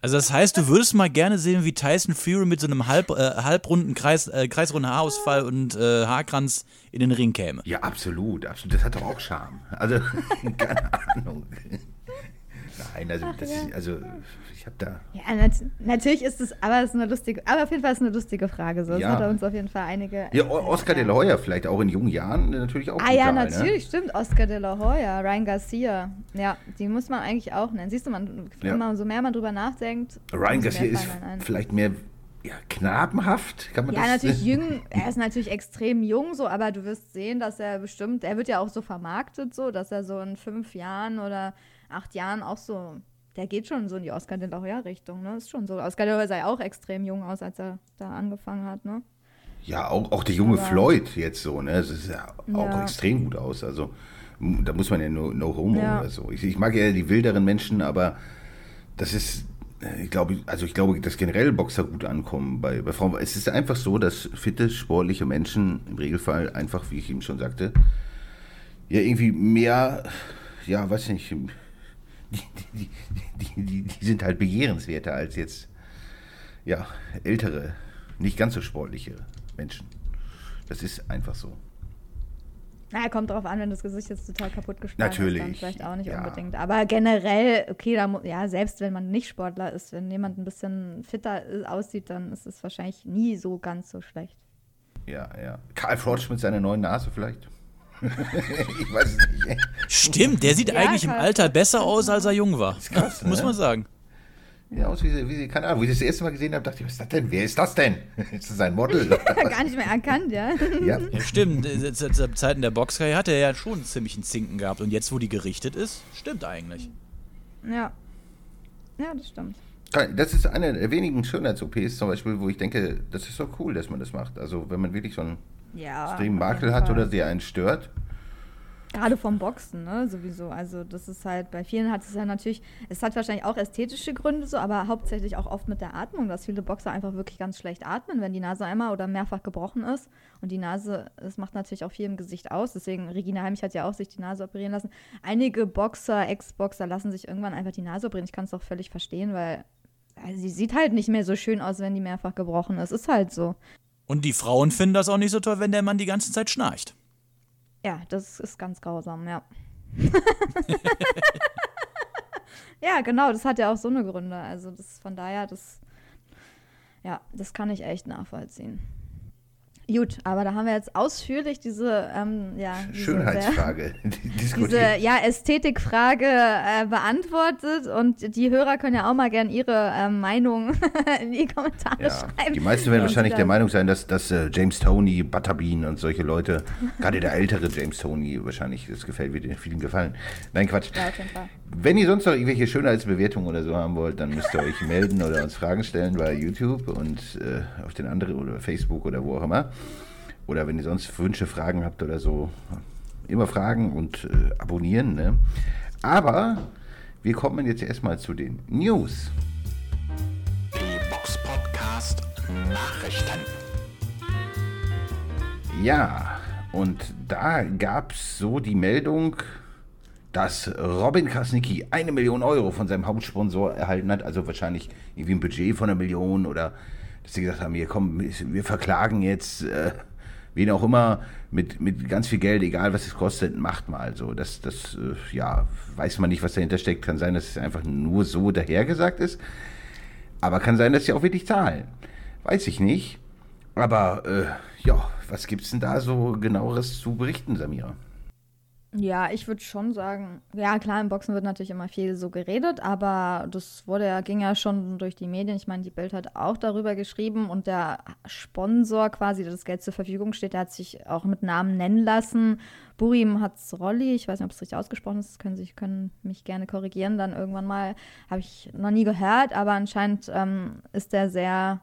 Also das heißt, du würdest mal gerne sehen, wie Tyson Fury mit so einem halb, äh, halbrunden Kreis, äh, kreisrunden Haarausfall und äh, Haarkranz in den Ring käme. Ja, absolut, absolut. Das hat doch auch Charme. Also, [LAUGHS] keine Ahnung. Nein, also, das ist, also ich habe da. Ja, nat natürlich ist es, aber es ist eine lustige, aber auf jeden Fall ist es eine lustige Frage. So, Ja. hat er uns auf jeden Fall einige. Ja, Oscar de la Hoya vielleicht auch in jungen Jahren äh, natürlich auch. Ah ja, brutal, natürlich, stimmt. Oscar de la Hoya, Ryan Garcia. Ja, die muss man eigentlich auch nennen. Siehst du, man, Ja. immer so mehr man drüber nachdenkt. Ne? Ryan Garcia ist vielleicht mehr ja, knabenhaft, kann man Ja, das natürlich [LAUGHS] jung, er ist natürlich extrem jung so, aber du wirst sehen, dass er bestimmt, er wird ja auch so vermarktet so, dass er so in fünf Jahren oder acht Jahren auch so, der geht schon so in die Oscar de la Hoya Richtung, ne? Ist schon so. Oscar de la Hoya sah ja auch extrem jung aus, als er da angefangen hat, ne? Ja, auch, auch der junge Aber- Floyd jetzt so, ne? Das ist ja auch Ja. extrem gut aus. Also da muss man ja no, no homo Ja. oder so. Ich, ich mag ja die wilderen Menschen, aber das ist, ich glaube, also ich glaube, dass generell Boxer gut ankommen bei, bei Frauen. Es ist einfach so, dass fitte, sportliche Menschen im Regelfall einfach, wie ich eben schon sagte, ja irgendwie mehr, ja, weiß nicht, die, die, die, die, die sind halt begehrenswerter als jetzt, ja, ältere, nicht ganz so sportliche Menschen. Das ist einfach so. Na, kommt drauf an, wenn das Gesicht jetzt total kaputt geschlagen ist, dann Natürlich, vielleicht auch nicht ja. unbedingt. Aber generell, okay, da ja, selbst wenn man nicht Sportler ist, wenn jemand ein bisschen fitter äh, aussieht, dann ist es wahrscheinlich nie so ganz so schlecht. Ja, ja. Karl Frosch mit seiner neuen Nase vielleicht? [LAUGHS] ich weiß es nicht. Stimmt, der sieht Ja, eigentlich im Karl- Alter besser aus, als er jung war. krass, Muss ne? man sagen. Ja, aus wie sie, wie sie, keine Ahnung, wo ich das erste Mal gesehen habe, dachte ich, was ist das denn? Wer ist das denn? [LAUGHS] Ist das ein Model? [LAUGHS] Gar nicht mehr erkannt, ja. [LAUGHS] ja. Ja, stimmt. Äh, Zu zu Zeiten der Boxkarriere hat er ja schon ziemlich einen Zinken gehabt. Und jetzt, wo die gerichtet ist, stimmt eigentlich. Ja. Ja, das stimmt. Das ist eine der wenigen Schönheits-OPs zum Beispiel, wo ich denke, das ist doch cool, dass man das macht. Also wenn man wirklich so einen Ja. extremen Makel hat oder der einen stört. Gerade vom Boxen, ne, sowieso. Also das ist halt, bei vielen hat es ja natürlich, es hat wahrscheinlich auch ästhetische Gründe so, aber hauptsächlich auch oft mit der Atmung, dass viele Boxer einfach wirklich ganz schlecht atmen, wenn die Nase einmal oder mehrfach gebrochen ist. Und die Nase, das macht natürlich auch viel im Gesicht aus. Deswegen, Regina Heimich hat ja auch sich die Nase operieren lassen. Einige Boxer, Ex-Boxer lassen sich irgendwann einfach die Nase operieren. Ich kann es auch völlig verstehen, weil also sie sieht halt nicht mehr so schön aus, wenn die mehrfach gebrochen ist. Ist halt so. Und die Frauen finden das auch nicht so toll, wenn der Mann die ganze Zeit schnarcht. Ja, das ist ganz grausam, ja. [LAUGHS] ja, genau, das hat ja auch so eine Gründe. Also das von daher, das, ja, das kann ich echt nachvollziehen. Gut, aber da haben wir jetzt ausführlich diese, ähm, ja, diese Schönheitsfrage [LAUGHS] diese [LAUGHS] ja, Ästhetikfrage äh, beantwortet und die Hörer können ja auch mal gern ihre ähm, Meinung [LAUGHS] in die Kommentare Ja, schreiben. die meisten werden wahrscheinlich der Meinung sein, dass, dass äh, James Tony, Butterbean und solche Leute, gerade der ältere James Tony, wahrscheinlich, das gefällt wird vielen gefallen. Nein, Quatsch. Ja, auf jeden Fall. Wenn ihr sonst noch irgendwelche Schönheitsbewertungen oder so haben wollt, dann müsst ihr euch melden oder uns Fragen stellen bei YouTube und äh, auf den anderen oder Facebook oder wo auch immer. Oder wenn ihr sonst Wünsche, Fragen habt oder so, immer fragen und äh, abonnieren. Ne? Aber wir kommen jetzt erstmal zu den News. Die Box Podcast Nachrichten. Ja, und da gab es so die Meldung, dass Robin Krasnicki eine Million Euro von seinem Hauptsponsor erhalten hat, also wahrscheinlich irgendwie ein Budget von einer Million oder dass sie gesagt haben, hier komm, wir verklagen jetzt äh, wen auch immer mit, mit ganz viel Geld, egal was es kostet, macht mal so. Das, das äh, ja, weiß man nicht, was dahinter steckt. Kann sein, dass es einfach nur so dahergesagt ist. Aber kann sein, dass sie auch wirklich zahlen. Weiß ich nicht. Aber äh, ja, was gibt's denn da so genaueres zu berichten, Samira? Ja, ich würde schon sagen, ja klar, im Boxen wird natürlich immer viel so geredet, aber das wurde ja, ging ja schon durch die Medien. Ich meine, die Bild hat auch darüber geschrieben und der Sponsor quasi, der das Geld zur Verfügung steht, der hat sich auch mit Namen nennen lassen. Burim Hatzrolli, ich weiß nicht, ob es richtig ausgesprochen ist, können Sie können mich gerne korrigieren, dann irgendwann mal, habe ich noch nie gehört, aber anscheinend ähm, ist der sehr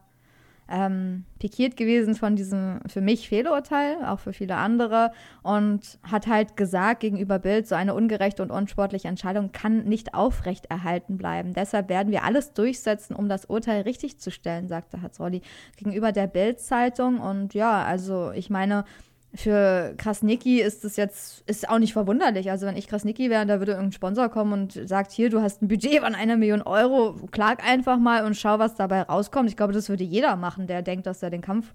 ähm, pikiert gewesen von diesem für mich Fehlurteil, auch für viele andere, und hat halt gesagt gegenüber Bild, so eine ungerechte und unsportliche Entscheidung kann nicht aufrechterhalten bleiben. Deshalb werden wir alles durchsetzen, um das Urteil richtig zu stellen, sagte Hatzrolli gegenüber der Bild-Zeitung. Und ja, also ich meine, für Krasnicki ist es jetzt, ist auch nicht verwunderlich. Also wenn ich Krasnicki wäre, da würde irgendein Sponsor kommen und sagt, hier, du hast ein Budget von einer Million Euro, klag einfach mal und schau, was dabei rauskommt. Ich glaube, das würde jeder machen, der denkt, dass er den Kampf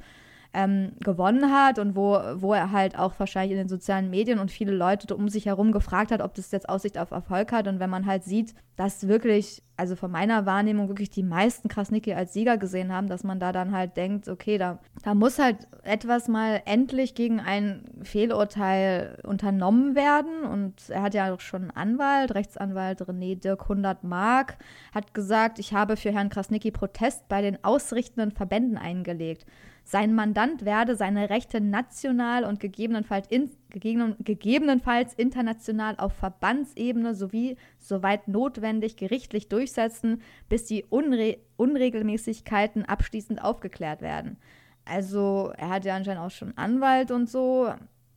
ähm, gewonnen hat und wo, wo er halt auch wahrscheinlich in den sozialen Medien und viele Leute um sich herum gefragt hat, ob das jetzt Aussicht auf Erfolg hat. Und wenn man halt sieht, dass wirklich, also von meiner Wahrnehmung wirklich die meisten Krasnicki als Sieger gesehen haben, dass man da dann halt denkt, okay, da, da muss halt etwas mal endlich gegen ein Fehlurteil unternommen werden. Und er hat ja auch schon einen Anwalt, Rechtsanwalt René Dirk 100 Mark, hat gesagt, ich habe für Herrn Krasnicki Protest bei den ausrichtenden Verbänden eingelegt. Sein Mandant werde seine Rechte national und gegebenenfalls, in, gegebenenfalls international auf Verbandsebene sowie, soweit notwendig, gerichtlich durchsetzen, bis die Unre Unregelmäßigkeiten abschließend aufgeklärt werden. Also er hat ja anscheinend auch schon Anwalt und so.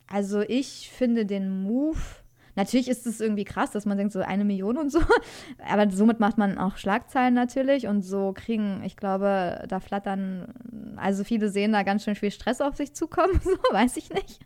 Also ich finde den Move Natürlich ist es irgendwie krass, dass man denkt, so eine Million und so. [LAUGHS] Aber somit macht man auch Schlagzeilen natürlich und so kriegen, ich glaube, da flattern, also viele sehen da ganz schön viel Stress auf sich zukommen, [LAUGHS] so weiß ich nicht.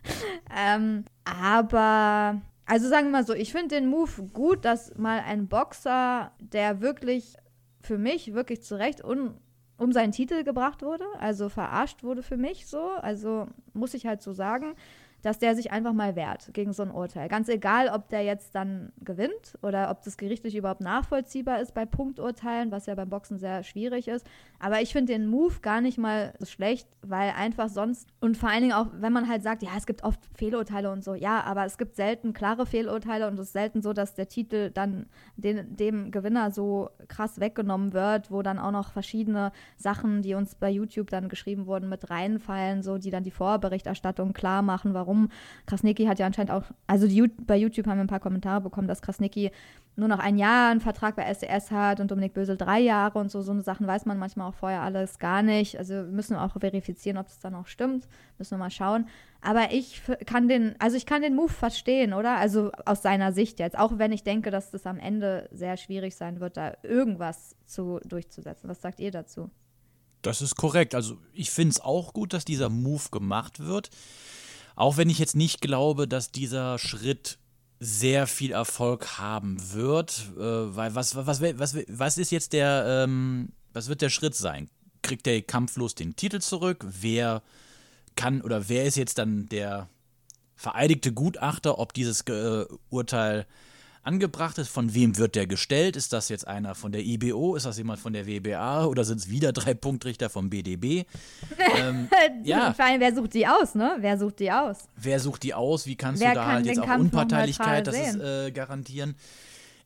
Ähm, aber, also sagen wir mal so, ich finde den Move gut, dass mal ein Boxer, der wirklich für mich wirklich zurecht un um seinen Titel gebracht wurde, also verarscht wurde für mich so, also muss ich halt so sagen dass der sich einfach mal wehrt gegen so ein Urteil. Ganz egal, ob der jetzt dann gewinnt oder ob das gerichtlich überhaupt nachvollziehbar ist bei Punkturteilen, was ja beim Boxen sehr schwierig ist. Aber ich finde den Move gar nicht mal so schlecht, weil einfach sonst und vor allen Dingen auch, wenn man halt sagt, ja, es gibt oft Fehlurteile und so, ja, aber es gibt selten klare Fehlurteile und es ist selten so, dass der Titel dann den, dem Gewinner so krass weggenommen wird, wo dann auch noch verschiedene Sachen, die uns bei YouTube dann geschrieben wurden, mit reinfallen, so die dann die Vorberichterstattung klar machen, warum warum. Krasnicki hat ja anscheinend auch, also die, bei YouTube haben wir ein paar Kommentare bekommen, dass Krasnicki nur noch ein Jahr einen Vertrag bei SDS hat und Dominik Bösel drei Jahre und so. So eine Sachen weiß man manchmal auch vorher alles gar nicht. Also müssen wir auch verifizieren, ob das dann auch stimmt. Müssen wir mal schauen. Aber ich kann den, also ich kann den Move verstehen, oder? Also aus seiner Sicht jetzt. Auch wenn ich denke, dass das am Ende sehr schwierig sein wird, da irgendwas zu, durchzusetzen. Was sagt ihr dazu? Das ist korrekt. Also ich finde es auch gut, dass dieser Move gemacht wird. Auch wenn ich jetzt nicht glaube, dass dieser Schritt sehr viel Erfolg haben wird, äh, weil was, was, was, was ist jetzt der, ähm, was wird der Schritt sein? Kriegt der kampflos den Titel zurück? Wer kann oder wer ist jetzt dann der vereidigte Gutachter, ob dieses äh, Urteil angebracht ist. Von wem wird der gestellt? Ist das jetzt einer von der IBO? Ist das jemand von der WBA? Oder sind es wieder drei Punktrichter vom BDB? ähm, [LAUGHS] ja. Vor allem, wer sucht die aus, ne? Wer sucht die aus? Wer sucht die aus? Wie kannst wer du da kann halt jetzt auch Kampf Unparteilichkeit das ist, äh, garantieren?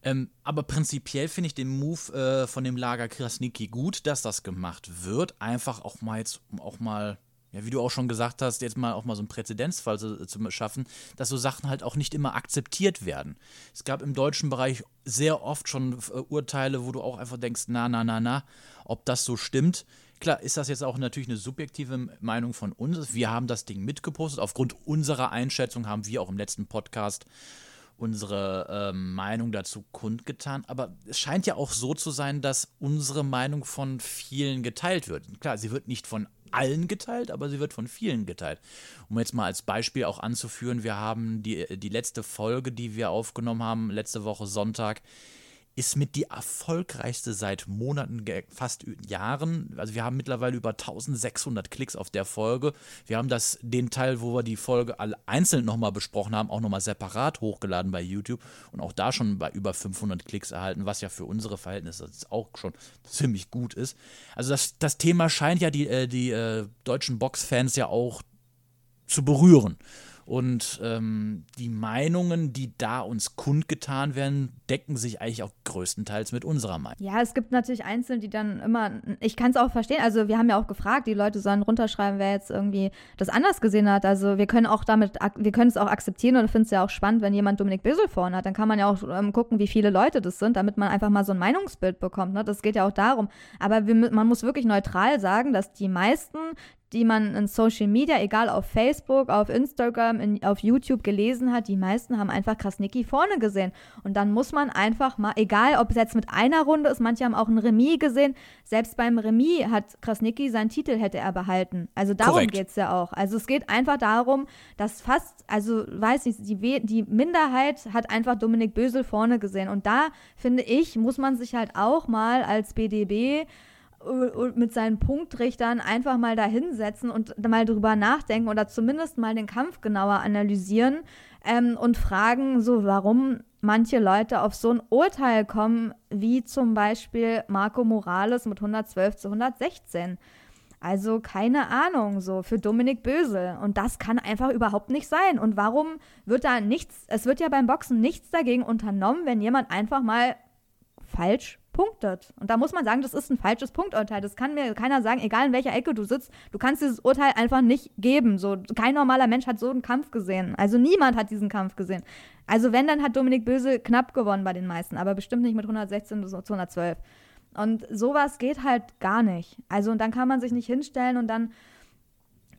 Ähm, aber prinzipiell finde ich den Move äh, von dem Lager Krasniki gut, dass das gemacht wird. Einfach auch mal jetzt, um auch mal ja, wie du auch schon gesagt hast, jetzt mal auch mal so einen Präzedenzfall zu, zu, schaffen, dass so Sachen halt auch nicht immer akzeptiert werden. Es gab im deutschen Bereich sehr oft schon äh, Urteile, wo du auch einfach denkst, na, na, na, na, ob das so stimmt. Klar, ist das jetzt auch natürlich eine subjektive Meinung von uns. Wir haben das Ding mitgepostet. Aufgrund unserer Einschätzung haben wir auch im letzten Podcast unsere äh, Meinung dazu kundgetan. Aber es scheint ja auch so zu sein, dass unsere Meinung von vielen geteilt wird. Klar, sie wird nicht von allen geteilt, aber sie wird von vielen geteilt. Um jetzt mal als Beispiel auch anzuführen, wir haben die, die letzte Folge, die wir aufgenommen haben, letzte Woche Sonntag, ist mit die erfolgreichste seit Monaten, fast Jahren. Also wir haben mittlerweile über 1600 Klicks auf der Folge. Wir haben das, den Teil, wo wir die Folge alle einzeln nochmal besprochen haben, auch nochmal separat hochgeladen bei YouTube und auch da schon bei über 500 Klicks erhalten, was ja für unsere Verhältnisse auch schon ziemlich gut ist. Also das, das Thema scheint ja die, äh, die äh, deutschen Boxfans ja auch zu berühren. Und ähm, die Meinungen, die da uns kundgetan werden, decken sich eigentlich auch größtenteils mit unserer Meinung. Ja, es gibt natürlich Einzelne, die dann immer, ich kann es auch verstehen, also wir haben ja auch gefragt, die Leute sollen runterschreiben, wer jetzt irgendwie das anders gesehen hat. Also wir können auch damit, wir können es auch akzeptieren und finden es ja auch spannend, wenn jemand Dominik Bösel vorne hat. Dann kann man ja auch ähm, gucken, wie viele Leute das sind, damit man einfach mal so ein Meinungsbild bekommt. Ne? Das geht ja auch darum. Aber wir, man muss wirklich neutral sagen, dass die meisten, die man in Social Media, egal auf Facebook, auf Instagram, in, auf YouTube gelesen hat, die meisten haben einfach Krasnicki vorne gesehen. Und dann muss man einfach mal, egal ob es jetzt mit einer Runde ist, manche haben auch ein Remis gesehen, selbst beim Remis hat Krasnicki seinen Titel hätte er behalten. Also darum geht es ja auch. Also es geht einfach darum, dass fast, also weiß nicht, die, die Minderheit hat einfach Dominik Bösel vorne gesehen. Und da finde ich, muss man sich halt auch mal als BDB mit seinen Punktrichtern einfach mal da hinsetzen und mal drüber nachdenken oder zumindest mal den Kampf genauer analysieren ähm, und fragen, so warum manche Leute auf so ein Urteil kommen, wie zum Beispiel Marco Morales mit 112 zu 116. Also keine Ahnung, so für Dominik Bösel. Und das kann einfach überhaupt nicht sein. Und warum wird da nichts, es wird ja beim Boxen nichts dagegen unternommen, wenn jemand einfach mal falsch punktet. Und da muss man sagen, das ist ein falsches Punkturteil. Das kann mir keiner sagen, egal in welcher Ecke du sitzt, du kannst dieses Urteil einfach nicht geben. So, kein normaler Mensch hat so einen Kampf gesehen. Also niemand hat diesen Kampf gesehen. Also wenn, dann hat Dominik Böse knapp gewonnen bei den meisten, aber bestimmt nicht mit 116 zu 112. Und sowas geht halt gar nicht. Also und dann kann man sich nicht hinstellen und dann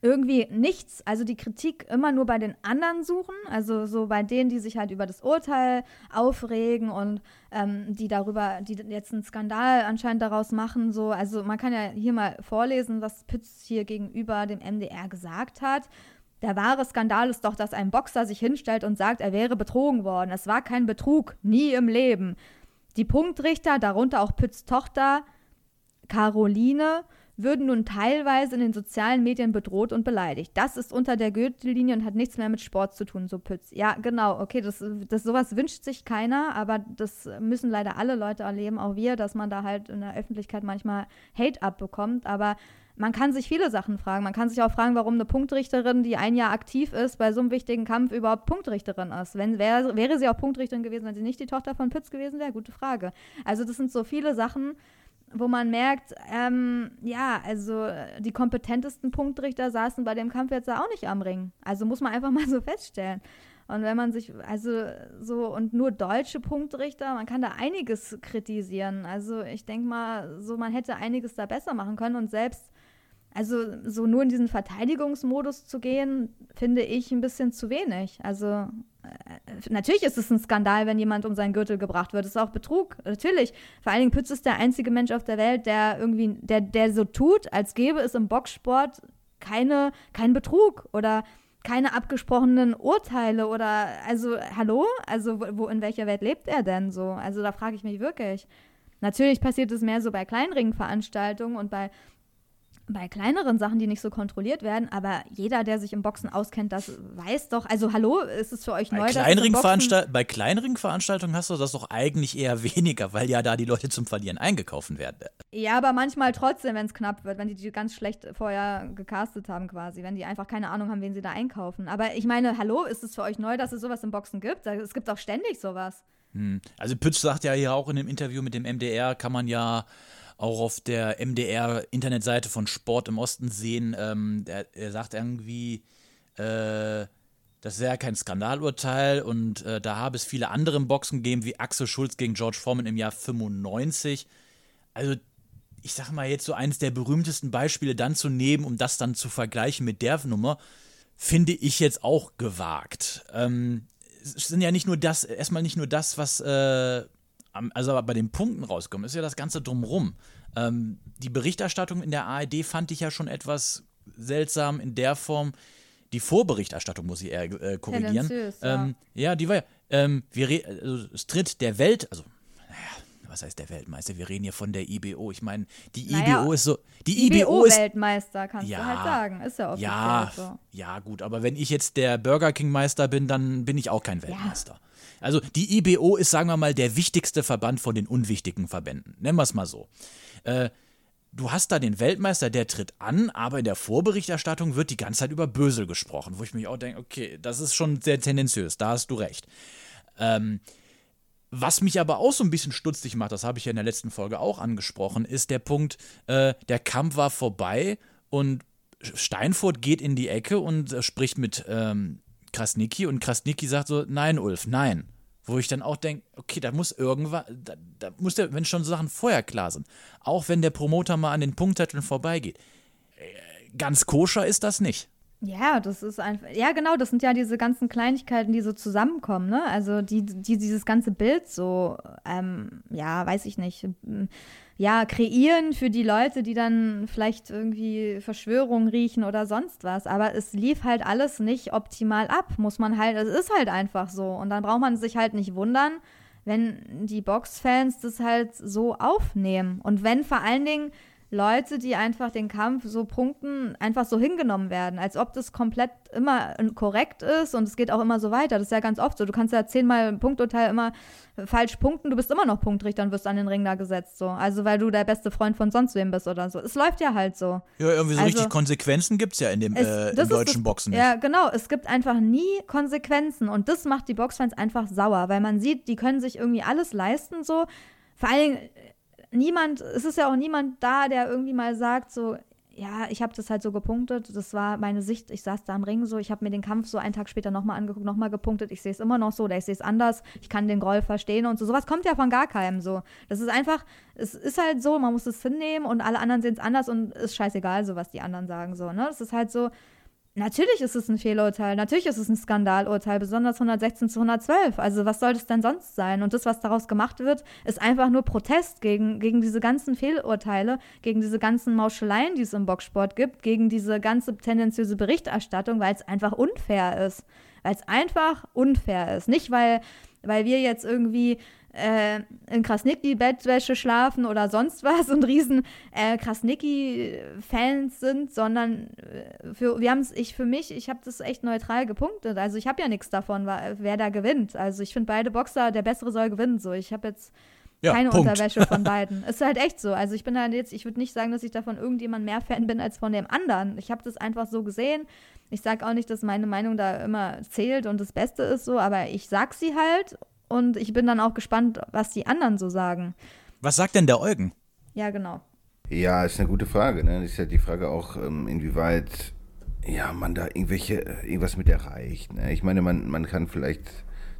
irgendwie nichts, also die Kritik immer nur bei den anderen suchen, also so bei denen, die sich halt über das Urteil aufregen und ähm, die darüber, die jetzt einen Skandal anscheinend daraus machen, so, also man kann ja hier mal vorlesen, was Pütz hier gegenüber dem MDR gesagt hat. Der wahre Skandal ist doch, dass ein Boxer sich hinstellt und sagt, er wäre betrogen worden. Es war kein Betrug, nie im Leben. Die Punktrichter, darunter auch Pütz Tochter, Caroline, würden nun teilweise in den sozialen Medien bedroht und beleidigt. Das ist unter der Gürtellinie und hat nichts mehr mit Sport zu tun, so Pütz. Ja, genau, okay, das, das sowas wünscht sich keiner, aber das müssen leider alle Leute erleben, auch wir, dass man da halt in der Öffentlichkeit manchmal Hate abbekommt, aber man kann sich viele Sachen fragen. Man kann sich auch fragen, warum eine Punktrichterin, die ein Jahr aktiv ist, bei so einem wichtigen Kampf überhaupt Punktrichterin ist. Wenn, wär, wäre sie auch Punktrichterin gewesen, wenn sie nicht die Tochter von Pütz gewesen wäre? Gute Frage. Also das sind so viele Sachen, wo man merkt, ähm, ja, also die kompetentesten Punktrichter saßen bei dem Kampf jetzt auch nicht am Ring. Also muss man einfach [LAUGHS] mal so feststellen. Und wenn man sich, also so, und nur deutsche Punktrichter, man kann da einiges kritisieren. Also ich denke mal, so, man hätte einiges da besser machen können und selbst also so nur in diesen Verteidigungsmodus zu gehen, finde ich ein bisschen zu wenig. Also äh, natürlich ist es ein Skandal, wenn jemand um seinen Gürtel gebracht wird. Das ist auch Betrug, natürlich. Vor allen Dingen Pütz ist der einzige Mensch auf der Welt, der irgendwie, der, der so tut, als gäbe es im Boxsport keine, kein Betrug oder keine abgesprochenen Urteile oder also hallo, also wo in welcher Welt lebt er denn so? Also da frage ich mich wirklich. Natürlich passiert es mehr so bei Kleinringveranstaltungen und bei bei kleineren Sachen, die nicht so kontrolliert werden, aber jeder, der sich im Boxen auskennt, das weiß doch, also hallo, ist es für euch bei neu? Kleinring bei kleineren Veranstaltungen hast du das doch eigentlich eher weniger, weil ja da die Leute zum Verlieren eingekauft werden. Ja, aber manchmal trotzdem, wenn es knapp wird, wenn die die ganz schlecht vorher gecastet haben quasi, wenn die einfach keine Ahnung haben, wen sie da einkaufen. Aber ich meine, hallo, ist es für euch neu, dass es sowas im Boxen gibt? Es gibt auch ständig sowas. Hm. Also Pütz sagt ja hier auch in dem Interview mit dem MDR, kann man ja auch auf der MDR-Internetseite von Sport im Osten sehen. Ähm, er, er, sagt irgendwie, äh, das wäre kein Skandalurteil und äh, da habe es viele andere Boxen gegeben, wie Axel Schulz gegen George Foreman im Jahr 95. Also, ich sag mal jetzt so eines der berühmtesten Beispiele dann zu nehmen, um das dann zu vergleichen mit der Nummer, finde ich jetzt auch gewagt. Ähm, es sind ja nicht nur das, erstmal nicht nur das, was äh, also bei den Punkten rauskommen, ist ja das Ganze drumrum. Ähm, die Berichterstattung in der ARD fand ich ja schon etwas seltsam in der Form. Die Vorberichterstattung muss ich eher äh, korrigieren. Ja. Ähm, ja. die war ja. Ähm, wir also, es tritt der Welt, also was heißt der Weltmeister? Wir reden hier von der IBO. Ich meine, die naja, IBO ist so. Die IBO, ist. Weltmeister, kannst ja, du halt sagen. Ist ja offiziell ja, so. Ja, gut, aber wenn ich jetzt der Burger King Meister bin, dann bin ich auch kein Weltmeister. Ja. Also die IBO ist, sagen wir mal, der wichtigste Verband von den unwichtigen Verbänden. Nennen wir es mal so. Äh, du hast da den Weltmeister, der tritt an, aber in der Vorberichterstattung wird die ganze Zeit über Bösel gesprochen, wo ich mich auch denke, okay, das ist schon sehr tendenziös, da hast du recht. Ähm, was mich aber auch so ein bisschen stutzig macht, das habe ich ja in der letzten Folge auch angesprochen, ist der Punkt, äh, der Kampf war vorbei und Steinfurt geht in die Ecke und äh, spricht mit ähm, Krasnicki und Krasnicki sagt so, nein, Ulf, nein. Wo ich dann auch denke, okay, da muss irgendwas, da, da, muss der, wenn schon Sachen vorher klar sind, auch wenn der Promoter mal an den Punktzetteln vorbeigeht, äh, ganz koscher ist das nicht. Ja, das ist einfach, ja genau, das sind ja diese ganzen Kleinigkeiten, die so zusammenkommen, ne? Also die, die dieses ganze Bild so, ähm, ja, weiß ich nicht, ja, kreieren für die Leute, die dann vielleicht irgendwie Verschwörungen riechen oder sonst was. Aber es lief halt alles nicht optimal ab, muss man halt, es ist halt einfach so. Und dann braucht man sich halt nicht wundern, wenn die Boxfans das halt so aufnehmen. Und wenn vor allen Dingen Leute, die einfach den Kampf so punkten, einfach so hingenommen werden, als ob das komplett immer korrekt ist und es geht auch immer so weiter. Das ist ja ganz oft so. Du kannst ja zehnmal ein Punkturteil immer falsch punkten, du bist immer noch Punktrichter und wirst an den Ring da gesetzt. So. Also weil du der beste Freund von sonst wem bist oder so. Es läuft ja halt so. Ja, irgendwie so also, richtig Konsequenzen gibt es ja in dem es, äh, im deutschen das, Boxen nicht. Ja, genau. Es gibt einfach nie Konsequenzen und das macht die Boxfans einfach sauer, weil man sieht, die können sich irgendwie alles leisten so. Vor allen Dingen, niemand, es ist ja auch niemand da, der irgendwie mal sagt, so, ja, ich habe das halt so gepunktet. Das war meine Sicht. Ich saß da am Ring so. Ich habe mir den Kampf so einen Tag später nochmal angeguckt, nochmal gepunktet. Ich sehe es immer noch so oder ich sehe es anders. Ich kann den Groll verstehen und so. Sowas kommt ja von gar keinem so. Das ist einfach, es ist halt so, man muss es hinnehmen und alle anderen sehen es anders und ist scheißegal, so was die anderen sagen. So, ne? Das ist halt so, Natürlich ist es ein Fehlurteil, natürlich ist es ein Skandalurteil, besonders 116 zu 112. Also was soll das denn sonst sein? Und das, was daraus gemacht wird, ist einfach nur Protest gegen, gegen diese ganzen Fehlurteile, gegen diese ganzen Mauscheleien, die es im Boxsport gibt, gegen diese ganze tendenziöse Berichterstattung, weil es einfach unfair ist. Weil es einfach unfair ist. Nicht, weil, weil wir jetzt irgendwie äh, in Krasniki-Bettwäsche schlafen oder sonst was und riesen äh, Krasniki-Fans sind, sondern äh, für, wir haben es, ich für mich, ich habe das echt neutral gepunktet. Also ich habe ja nichts davon, wer da gewinnt. Also ich finde beide Boxer, der Bessere soll gewinnen. So, ich habe jetzt ja, keine Punkt. Unterwäsche von [LAUGHS] beiden. ist halt echt so. Also ich bin halt jetzt, ich würde nicht sagen, dass ich davon irgendjemand mehr Fan bin als von dem anderen. Ich habe das einfach so gesehen. Ich sage auch nicht, dass meine Meinung da immer zählt und das Beste ist so, aber ich sag sie halt und ich bin dann auch gespannt, was die anderen so sagen. Was sagt denn der Eugen? Ja, genau. Ja, ist eine gute Frage. Ne? Ist ja die Frage auch, ähm, inwieweit ja, man da irgendwelche, irgendwas mit erreicht. Ne? Ich meine, man, man kann vielleicht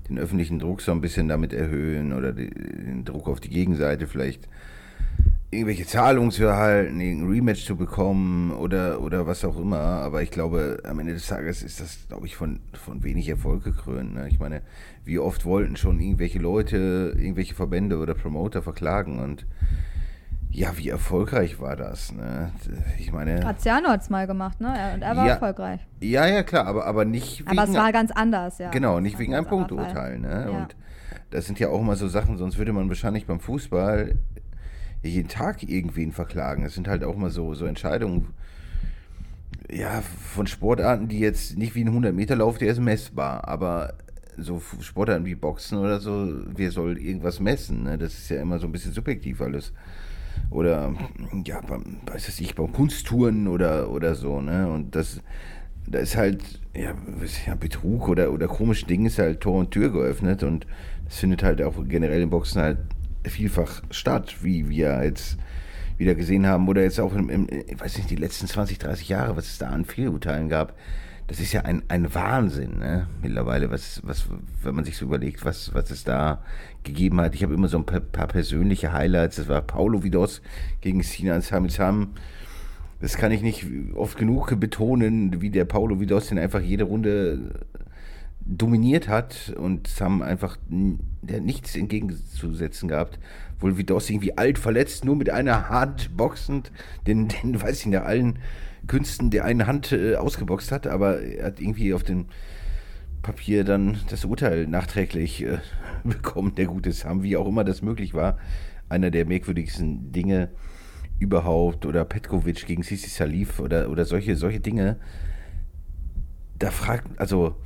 den öffentlichen Druck so ein bisschen damit erhöhen oder den Druck auf die Gegenseite vielleicht irgendwelche Zahlungen zu erhalten, irgendein Rematch zu bekommen oder, oder was auch immer. Aber ich glaube, am Ende des Tages ist das, glaube ich, von, von wenig Erfolg gekrönt. Ne? Ich meine, wie oft wollten schon irgendwelche Leute, irgendwelche Verbände oder Promoter verklagen und ja, wie erfolgreich war das? Ne? Ich meine. Graziano hat es mal gemacht, ne? Und er war ja, erfolgreich. Ja, ja, klar, aber, aber nicht wegen. Aber es war ganz anders, ja. Genau, nicht wegen einem Punkturteil, ne? Ja. Und das sind ja auch immer so Sachen, sonst würde man wahrscheinlich beim Fußball jeden Tag irgendwen verklagen. Es sind halt auch mal so, so Entscheidungen, ja, von Sportarten, die jetzt nicht wie ein 100-Meter-Lauf, der ist messbar, aber so Sportarten wie Boxen oder so, wer soll irgendwas messen? Ne? Das ist ja immer so ein bisschen subjektiv alles. Oder, ja, beim, weiß ich, beim Kunsttouren oder, oder so, ne? Und das, da ist halt, ja, ja, Betrug oder, oder komische Dinge ist halt Tor und Tür geöffnet und das findet halt auch generell im Boxen halt vielfach statt, wie wir jetzt wieder gesehen haben. Oder jetzt auch, im, im, ich weiß nicht, die letzten 20, 30 Jahre, was es da an Fehlurteilen gab. Das ist ja ein, ein Wahnsinn, ne? Mittlerweile, was, was, wenn man sich so überlegt, was, was es da gegeben hat. Ich habe immer so ein paar, paar, persönliche Highlights. Das war Paulo Vidos gegen Sinan Samitsam. Das kann ich nicht oft genug betonen, wie der Paulo Vidos den einfach jede Runde dominiert hat und Sam einfach der nichts entgegenzusetzen gehabt. Wohl wie Doss irgendwie alt verletzt, nur mit einer Hand boxend, den, den [LAUGHS] weiß ich der allen Künsten der einen Hand äh, ausgeboxt hat, aber er hat irgendwie auf dem Papier dann das Urteil nachträglich äh, [LAUGHS] bekommen, der gute Sam, wie auch immer das möglich war. Einer der merkwürdigsten Dinge überhaupt oder Petkovic gegen Sisi Salif oder, oder solche, solche Dinge. Da fragt, also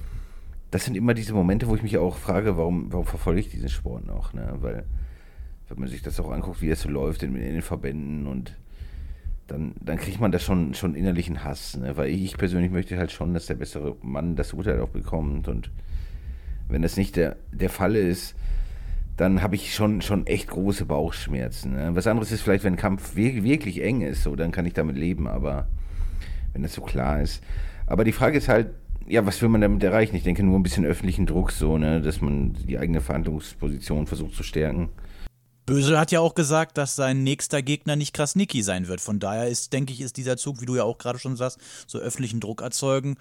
das sind immer diese Momente, wo ich mich auch frage, warum, warum verfolge ich diesen Sport noch? Ne? Weil, wenn man sich das auch anguckt, wie es so läuft in, in den Verbänden und dann, dann kriegt man da schon, schon innerlichen Hass. Ne? Weil ich persönlich möchte halt schon, dass der bessere Mann das Urteil auch bekommt. Und wenn das nicht der, der Fall ist, dann habe ich schon, schon echt große Bauchschmerzen. Ne? Was anderes ist vielleicht, wenn ein Kampf wirklich, wirklich eng ist, so, dann kann ich damit leben, aber wenn das so klar ist. Aber die Frage ist halt, ja, was will man damit erreichen? Ich denke nur ein bisschen öffentlichen Druck, so, ne, dass man die eigene Verhandlungsposition versucht zu stärken. Bösel hat ja auch gesagt, dass sein nächster Gegner nicht Krasniki sein wird. Von daher ist, denke ich, ist dieser Zug, wie du ja auch gerade schon sagst, so öffentlichen Druck erzeugen,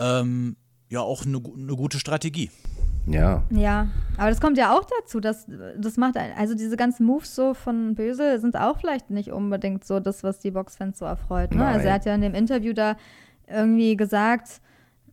ähm, ja auch eine, eine gute Strategie. Ja. Ja, aber das kommt ja auch dazu, dass das macht, also diese ganzen Moves so von Bösel sind auch vielleicht nicht unbedingt so das, was die Boxfans so erfreut. Ne? Also er hat ja in dem Interview da irgendwie gesagt,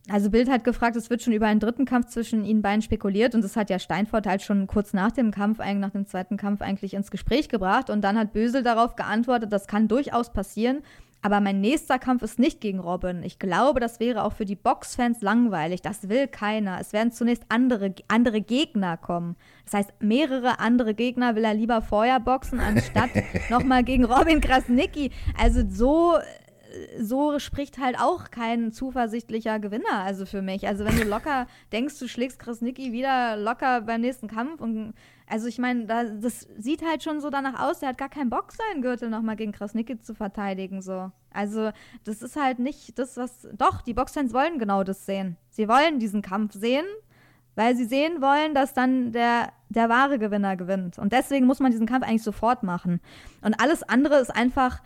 also Bild hat gefragt, es wird schon über einen dritten Kampf zwischen ihnen beiden spekuliert und das hat ja Steinfort halt schon kurz nach dem Kampf, nach dem zweiten Kampf eigentlich ins Gespräch gebracht und dann hat Bösel darauf geantwortet, das kann durchaus passieren, aber mein nächster Kampf ist nicht gegen Robin. Ich glaube, das wäre auch für die Boxfans langweilig. Das will keiner. Es werden zunächst andere, andere Gegner kommen. Das heißt, mehrere andere Gegner will er lieber vorher boxen, anstatt [LAUGHS] nochmal gegen Robin Krasnicki. Also so so spricht halt auch kein zuversichtlicher Gewinner, also für mich. Also wenn du locker [LAUGHS] denkst, du schlägst Krasnicki wieder locker beim nächsten Kampf und also ich meine, da, das sieht halt schon so danach aus, der hat gar keinen Bock, seinen Gürtel nochmal gegen Krasnicki zu verteidigen, so. Also das ist halt nicht das, was, doch, die Boxfans wollen genau das sehen. Sie wollen diesen Kampf sehen, weil sie sehen wollen, dass dann der, der wahre Gewinner gewinnt. Und deswegen muss man diesen Kampf eigentlich sofort machen. Und alles andere ist einfach,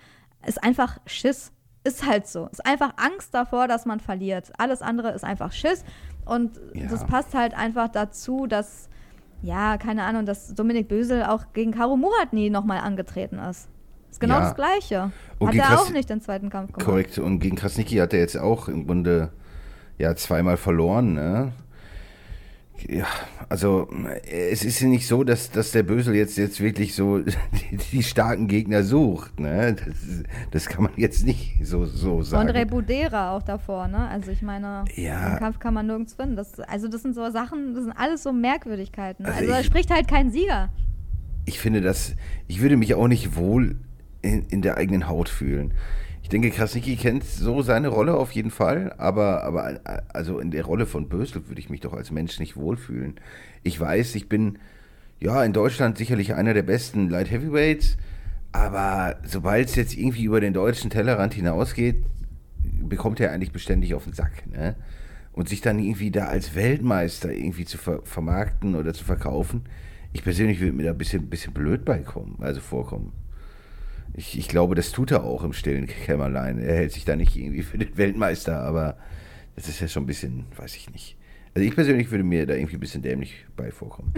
ist einfach Schiss. Ist halt so. Ist einfach Angst davor, dass man verliert. Alles andere ist einfach Schiss. Und ja. das passt halt einfach dazu, dass, ja, keine Ahnung, dass Dominik Bösel auch gegen Karo Murat nie nochmal angetreten ist. Ist genau ja. das Gleiche. Und hat er Kras auch nicht den zweiten Kampf gemacht. Korrekt. Und gegen Krasniki hat er jetzt auch im Grunde ja zweimal verloren, ne? Ja, also es ist ja nicht so, dass, dass der Bösel jetzt, jetzt wirklich so [LAUGHS] die, die starken Gegner sucht. Ne? Das, das, kann man jetzt nicht so, so sagen. Andre Budera auch davor, ne? Also ich meine, ja. den Kampf kann man nirgends finden. Das, also das sind so Sachen, das sind alles so Merkwürdigkeiten. Also, also da spricht halt kein Sieger. Ich finde das, ich würde mich auch nicht wohl in, in der eigenen Haut fühlen. Ich denke, Krasnicki kennt so seine Rolle auf jeden Fall, aber, aber also in der Rolle von Bösel würde ich mich doch als Mensch nicht wohlfühlen. Ich weiß, ich bin ja in Deutschland sicherlich einer der besten Light Heavyweights, aber sobald es jetzt irgendwie über den deutschen Tellerrand hinausgeht, bekommt er eigentlich beständig auf den Sack. Ne? Und sich dann irgendwie da als Weltmeister irgendwie zu ver vermarkten oder zu verkaufen, ich persönlich würde mir da ein bisschen, bisschen blöd beikommen, also vorkommen. Ich, ich glaube, das tut er auch im stillen Kämmerlein. Er hält sich da nicht irgendwie für den Weltmeister, aber das ist ja schon ein bisschen, weiß ich nicht. Also ich persönlich würde mir da irgendwie ein bisschen dämlich bei vorkommen.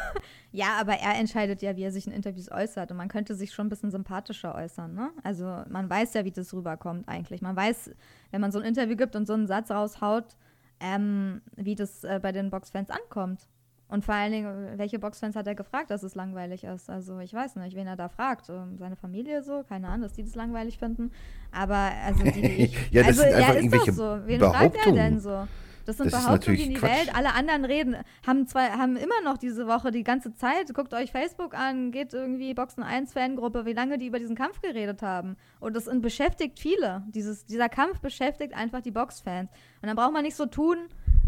[LAUGHS] ja, aber er entscheidet ja, wie er sich in Interviews äußert. Und man könnte sich schon ein bisschen sympathischer äußern, ne? Also man weiß ja, wie das rüberkommt eigentlich. Man weiß, wenn man so ein Interview gibt und so einen Satz raushaut, ähm, wie das äh, bei den Boxfans ankommt. Und vor allen Dingen, welche Boxfans hat er gefragt, dass es langweilig ist? Also ich weiß nicht, wen er da fragt. Ähm, seine Familie so, keine Ahnung, dass die das langweilig finden. Aber also die, [LAUGHS] ich, ja, das also sind einfach ja, irgendwelche so. Wen fragt er denn so? Das sind das Behauptungen, die in die Quatsch. Welt. Alle anderen reden, haben zwei, haben immer noch diese Woche die ganze Zeit. Guckt euch Facebook an, geht irgendwie Boxen 1 Fangruppe, wie lange die über diesen Kampf geredet haben. Und das beschäftigt viele. Dieses, dieser Kampf beschäftigt einfach die Boxfans. Und dann braucht man nicht so tun,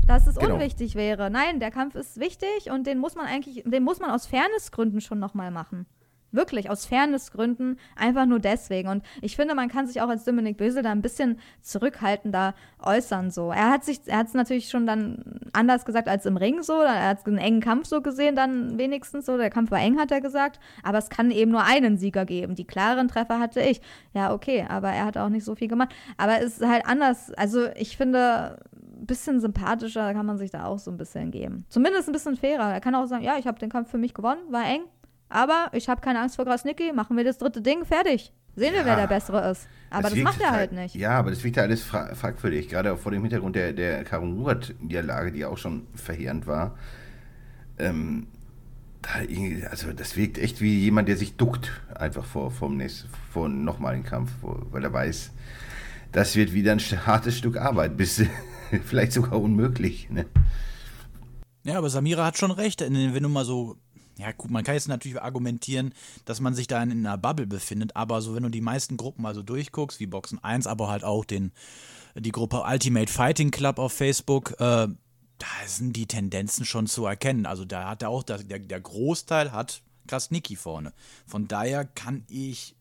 dass es genau. unwichtig wäre. Nein, der Kampf ist wichtig und den muss man eigentlich, den muss man aus Fairnessgründen schon nochmal machen. Wirklich, aus Fairnessgründen, einfach nur deswegen. Und ich finde, man kann sich auch als Dominik Bösel da ein bisschen zurückhaltender äußern. So. Er hat sich, er hat es natürlich schon dann anders gesagt als im Ring so. Er hat einen engen Kampf so gesehen, dann wenigstens so. Der Kampf war eng, hat er gesagt. Aber es kann eben nur einen Sieger geben. Die klaren Treffer hatte ich. Ja, okay, aber er hat auch nicht so viel gemacht. Aber es ist halt anders. Also ich finde, bisschen sympathischer kann man sich da auch so ein bisschen geben. Zumindest ein bisschen fairer. Er kann auch sagen, ja, ich habe den Kampf für mich gewonnen, war eng, aber ich habe keine Angst vor Grasnicki, machen wir das dritte Ding, fertig. Sehen wir, wer der Bessere ist. Aber das, das macht er halt nicht. Ja, aber das wirkt ja alles fra fragwürdig, gerade vor dem Hintergrund der, der Karo Murat-Niederlage, die auch schon verheerend war. Ähm, da, also das wirkt echt wie jemand, der sich duckt, einfach vor, vom nächsten, vor nochmaligen Kampf, weil er weiß, das wird wieder ein hartes Stück Arbeit, bis [LAUGHS] vielleicht sogar unmöglich. Ne? Ja, aber Samira hat schon recht. Wenn du mal so ja, gut, man kann jetzt natürlich argumentieren, dass man sich da in einer Bubble befindet, aber so, wenn du die meisten Gruppen mal so durchguckst, wie Boxen 1, aber halt auch den, die Gruppe Ultimate Fighting Club auf Facebook, äh, da sind die Tendenzen schon zu erkennen. Also da hat er auch, der, der Großteil hat Krasniki vorne. Von daher kann ich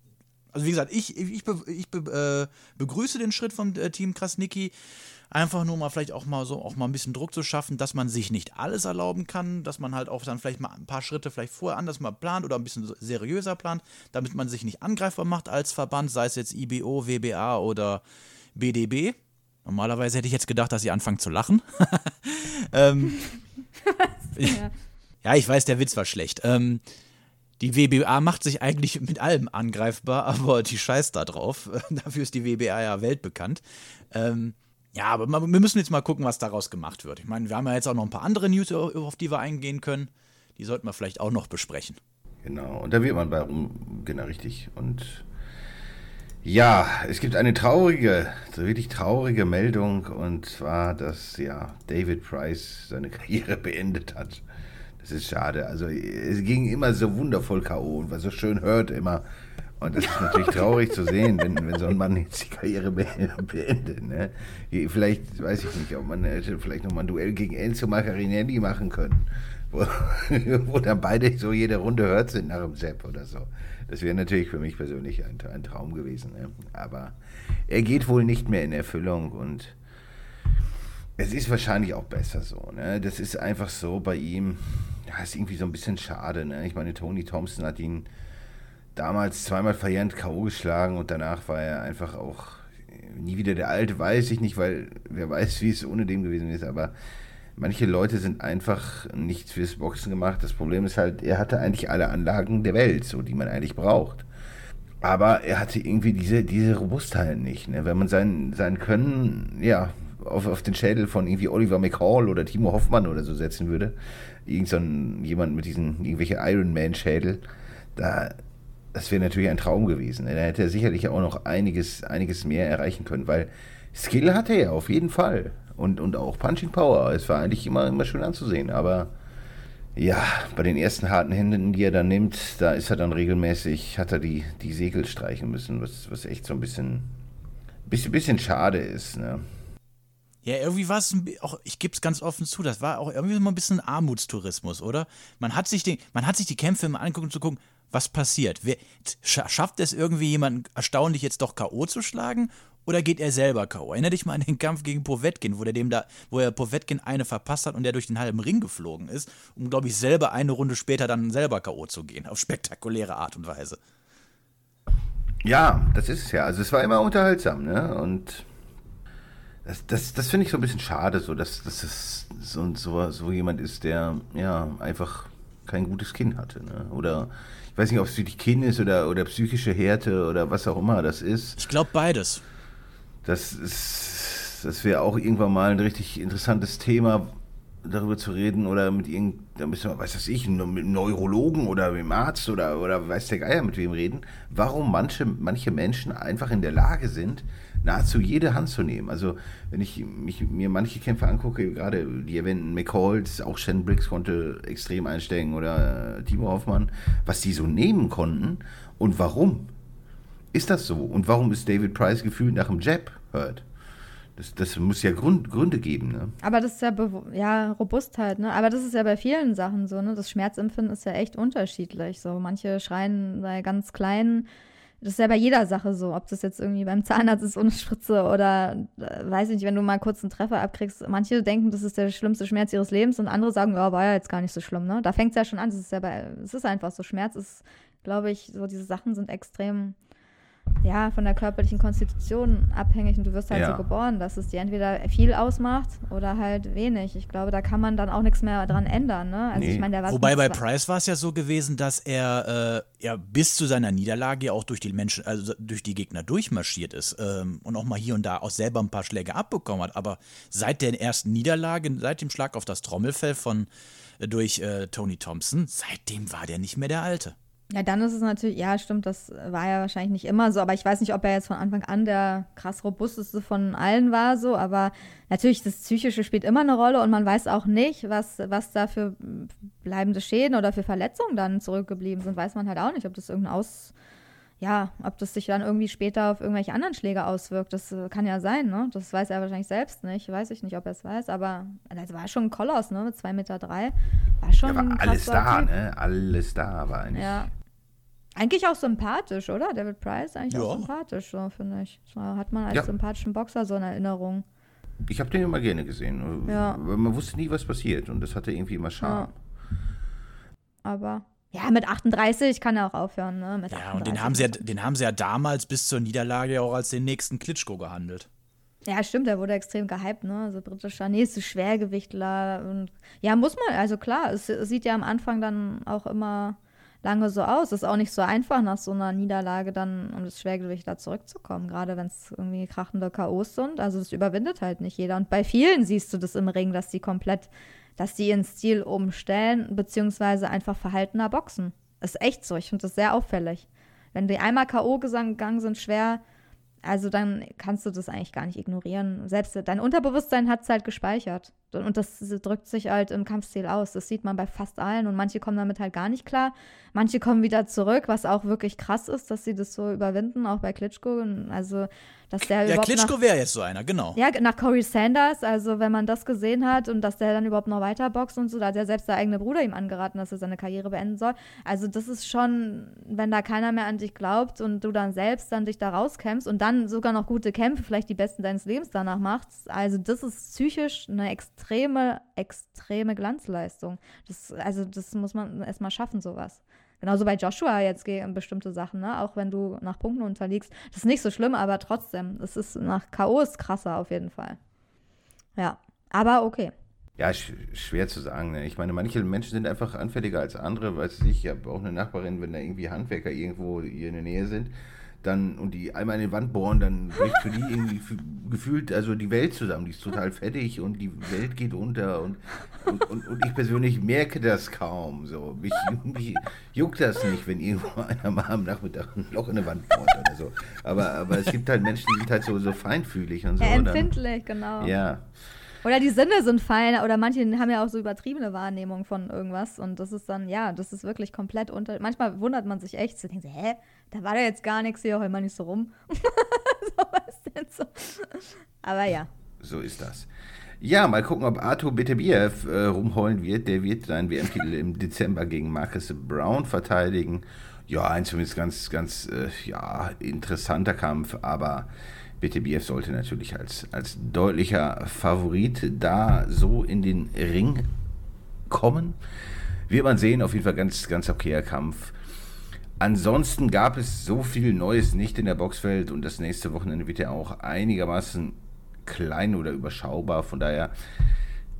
also wie gesagt, ich, ich, ich be, äh, begrüße den Schritt vom äh, Team Krasniki. Einfach nur mal vielleicht auch mal so auch mal ein bisschen Druck zu schaffen, dass man sich nicht alles erlauben kann, dass man halt auch dann vielleicht mal ein paar Schritte vielleicht vorher anders mal plant oder ein bisschen seriöser plant, damit man sich nicht angreifbar macht als Verband, sei es jetzt IBO, WBA oder BDB. Normalerweise hätte ich jetzt gedacht, dass sie anfangen zu lachen. [LAUGHS] ähm, [LAUGHS] ja. ja, ich weiß, der Witz war schlecht. Ähm, die WBA macht sich eigentlich mit allem angreifbar, aber die scheißt da drauf. [LAUGHS] Dafür ist die WBA ja weltbekannt. Ähm, ja, aber wir müssen jetzt mal gucken, was daraus gemacht wird. Ich meine, wir haben ja jetzt auch noch ein paar andere News, auf die wir eingehen können. Die sollten wir vielleicht auch noch besprechen. Genau, und da wird man bei rum, genau richtig. Und ja, es gibt eine traurige, wirklich traurige Meldung, und zwar, dass ja David Price seine Karriere [LAUGHS] beendet hat. Das ist schade. Also es ging immer so wundervoll K.O. und war so schön hört immer. Und das ist natürlich traurig zu sehen, wenn, wenn so ein Mann jetzt die Karriere beendet. Ne? Vielleicht, weiß ich nicht, ob man hätte vielleicht nochmal ein Duell gegen Enzo Macarinelli machen können, wo, [LAUGHS] wo dann beide so jede Runde hört sind nach dem Sepp oder so. Das wäre natürlich für mich persönlich ein, ein Traum gewesen. Ne? Aber er geht wohl nicht mehr in Erfüllung und es ist wahrscheinlich auch besser so. Ne? Das ist einfach so bei ihm. Ja, ist irgendwie so ein bisschen schade. Ne? Ich meine, Tony Thompson hat ihn damals zweimal verjährt K.O. geschlagen und danach war er einfach auch nie wieder der Alte, weiß ich nicht, weil wer weiß, wie es ohne dem gewesen ist, aber manche Leute sind einfach nicht fürs Boxen gemacht. Das Problem ist halt, er hatte eigentlich alle Anlagen der Welt, so die man eigentlich braucht. Aber er hatte irgendwie diese, diese Robustheit nicht. Ne? Wenn man sein, sein Können, ja, auf, auf den Schädel von irgendwie Oliver McCall oder Timo Hoffmann oder so setzen würde, irgend so ein, jemand mit diesen irgendwelche Iron Man Schädel, da das wäre natürlich ein Traum gewesen. Da hätte er sicherlich auch noch einiges, einiges mehr erreichen können, weil Skill hatte er auf jeden Fall. Und, und auch Punching Power. Es war eigentlich immer, immer schön anzusehen. Aber ja, bei den ersten harten Händen, die er dann nimmt, da ist er dann regelmäßig, hat er die, die Segel streichen müssen, was, was echt so ein bisschen, bisschen, bisschen schade ist. Ne? Ja, irgendwie war es, auch, ich gebe es ganz offen zu, das war auch irgendwie mal ein bisschen Armutstourismus, oder? Man hat sich, den, man hat sich die Kämpfe immer angeguckt, um zu gucken, was passiert. Schafft es irgendwie jemanden erstaunlich jetzt doch K.O. zu schlagen? Oder geht er selber K.O.? Erinner dich mal an den Kampf gegen Povetkin, wo, der dem da, wo er Povetkin eine verpasst hat und der durch den halben Ring geflogen ist, um, glaube ich, selber eine Runde später dann selber K.O. zu gehen. Auf spektakuläre Art und Weise. Ja, das ist es ja. Also es war immer unterhaltsam, ne? Und das, das, das finde ich so ein bisschen schade, so dass, dass es so, so, so jemand ist, der ja einfach kein gutes Kinn hatte. Ne? Oder ich weiß nicht, ob es wirklich Kinn ist oder, oder psychische Härte oder was auch immer das ist. Ich glaube beides. Das ist, das wäre auch irgendwann mal ein richtig interessantes Thema, darüber zu reden oder mit irgendeinem, weiß das ich, mit einem Neurologen oder mit einem Arzt oder, oder weiß der Geier mit wem reden, warum manche, manche Menschen einfach in der Lage sind, nahezu jede Hand zu nehmen. Also wenn ich mich, mir manche Kämpfe angucke, gerade die erwähnten McCalls, auch Shen Briggs konnte extrem einsteigen oder äh, Timo Hoffmann, was die so nehmen konnten und warum ist das so? Und warum ist David Price gefühlt nach dem Jab hört? Das, das muss ja Grund, Gründe geben, ne? Aber das ist ja, ja Robustheit, ne? Aber das ist ja bei vielen Sachen so, ne? Das Schmerzempfinden ist ja echt unterschiedlich. So, manche schreien bei ganz kleinen das ist ja bei jeder Sache so, ob das jetzt irgendwie beim Zahnarzt ist ohne Spritze oder äh, weiß ich nicht, wenn du mal kurz einen Treffer abkriegst. Manche denken, das ist der schlimmste Schmerz ihres Lebens und andere sagen, ja, war ja jetzt gar nicht so schlimm, ne? Da fängt es ja schon an. Es ist ja bei, es ist einfach so. Schmerz ist, glaube ich, so diese Sachen sind extrem ja, von der körperlichen Konstitution abhängig und du wirst halt ja. so geboren, dass es dir entweder viel ausmacht oder halt wenig. Ich glaube, da kann man dann auch nichts mehr dran ändern. Ne? Also nee. ich mein, der Wobei bei Price war es ja so gewesen, dass er äh, ja bis zu seiner Niederlage auch durch die Menschen, also durch die Gegner durchmarschiert ist ähm, und auch mal hier und da auch selber ein paar Schläge abbekommen hat. Aber seit der ersten Niederlage, seit dem Schlag auf das Trommelfell von äh, durch äh, Tony Thompson, seitdem war der nicht mehr der Alte. Ja, dann ist es natürlich, ja, stimmt, das war ja wahrscheinlich nicht immer so, aber ich weiß nicht, ob er jetzt von Anfang an der krass robusteste von allen war, so, aber natürlich, das Psychische spielt immer eine Rolle und man weiß auch nicht, was, was da für bleibende Schäden oder für Verletzungen dann zurückgeblieben sind, weiß man halt auch nicht, ob das irgendein Aus, ja, ob das sich dann irgendwie später auf irgendwelche anderen Schläge auswirkt. Das äh, kann ja sein, ne? Das weiß er wahrscheinlich selbst nicht. Weiß ich nicht, ob er es weiß, aber das war schon ein Koloss, ne? Mit 2,3 Meter. Drei. War schon Ja, war alles da, Typ. ne? Alles da war eigentlich. Ja. Eigentlich auch sympathisch, oder? David Price eigentlich auch Ja. sympathisch, so finde ich. So hat man als Ja. sympathischen Boxer so in Erinnerung. Ich habe den immer gerne gesehen. Ja. Man wusste nie, was passiert. Und das hatte irgendwie immer Charme. Aber ja, mit 38 kann er auch aufhören, ne? Mit Ja, und den 38. haben, sie ja, den haben sie ja damals bis zur Niederlage ja auch als den nächsten Klitschko gehandelt. Ja, stimmt, der wurde extrem gehypt, ne? Also britischer nächste Schwergewichtler und ja, muss man, also klar, es, es sieht ja am Anfang dann auch immer lange so aus. Ist auch nicht so einfach nach so einer Niederlage dann um das Schwergewicht da zurückzukommen, gerade wenn es irgendwie krachende K.O.s sind. Also das überwindet halt nicht jeder. Und bei vielen siehst du das im Ring, dass die komplett, dass die ihren Stil umstellen, beziehungsweise einfach verhaltener boxen. Ist echt so. Ich finde das sehr auffällig. Wenn die einmal K.O. gegangen sind, schwer, also dann kannst du das eigentlich gar nicht ignorieren. Selbst dein Unterbewusstsein hat es halt gespeichert. Und das drückt sich halt im Kampfstil aus. Das sieht man bei fast allen. Und manche kommen damit halt gar nicht klar. Manche kommen wieder zurück, was auch wirklich krass ist, dass sie das so überwinden, auch bei Klitschko. Also, dass der Ja, Klitschko wäre jetzt so einer, genau. ja, nach Corey Sanders, also wenn man das gesehen hat und dass der dann überhaupt noch weiter boxt und so, da hat ja selbst der eigene Bruder ihm angeraten, dass er seine Karriere beenden soll. Also das ist schon, wenn da keiner mehr an dich glaubt und du dann selbst dann dich da rauskämpfst und dann sogar noch gute Kämpfe, vielleicht die besten deines Lebens danach machst, also das ist psychisch eine extreme, extreme Glanzleistung. Das, also das muss man erstmal schaffen, sowas. Genauso bei Joshua jetzt gegen bestimmte Sachen, ne? Auch wenn du nach Punkten unterliegst. Das ist nicht so schlimm, aber trotzdem, es ist nach ist krasser auf jeden Fall. Ja, aber okay. Ja, sch schwer zu sagen. Ne? Ich meine, manche Menschen sind einfach anfälliger als andere. Weiß ich, ich habe auch eine Nachbarin, wenn da irgendwie Handwerker irgendwo hier in der Nähe sind, dann und die einmal in die Wand bohren, dann bricht für die irgendwie gefühlt also die Welt zusammen. Die ist total fettig und die Welt geht unter und, und, und, und ich persönlich merke das kaum. So. Mich, mich juckt das nicht, wenn irgendwo [LAUGHS] einer mal am Nachmittag ein Loch in eine Wand bohrt oder so. Aber, aber es gibt halt Menschen, die sind halt so, so feinfühlig und so. Ja, und dann- empfindlich, genau. ja. Oder die Sinne sind fein, oder manche haben ja auch so übertriebene Wahrnehmung von irgendwas. Und das ist dann, ja, das ist wirklich komplett unter. Manchmal wundert man sich echt, so denkt, hä, da war da jetzt gar nichts, hier heul mal nicht so rum. [LAUGHS] so was denn so. Aber ja. So ist das. Ja, mal gucken, ob Arthur Beterbiev äh, rumheulen wird. Der wird seinen WM-Titel im [LAUGHS] Dezember gegen Marcus Brown verteidigen. Ja, ein zumindest ganz, ganz äh, ja, interessanter Kampf, aber Beterbiev sollte natürlich als, als deutlicher Favorit da so in den Ring kommen. Wird man sehen, auf jeden Fall ganz, ganz okayer Kampf. Ansonsten gab es so viel Neues nicht in der Boxwelt und das nächste Wochenende wird ja auch einigermaßen klein oder überschaubar. Von daher,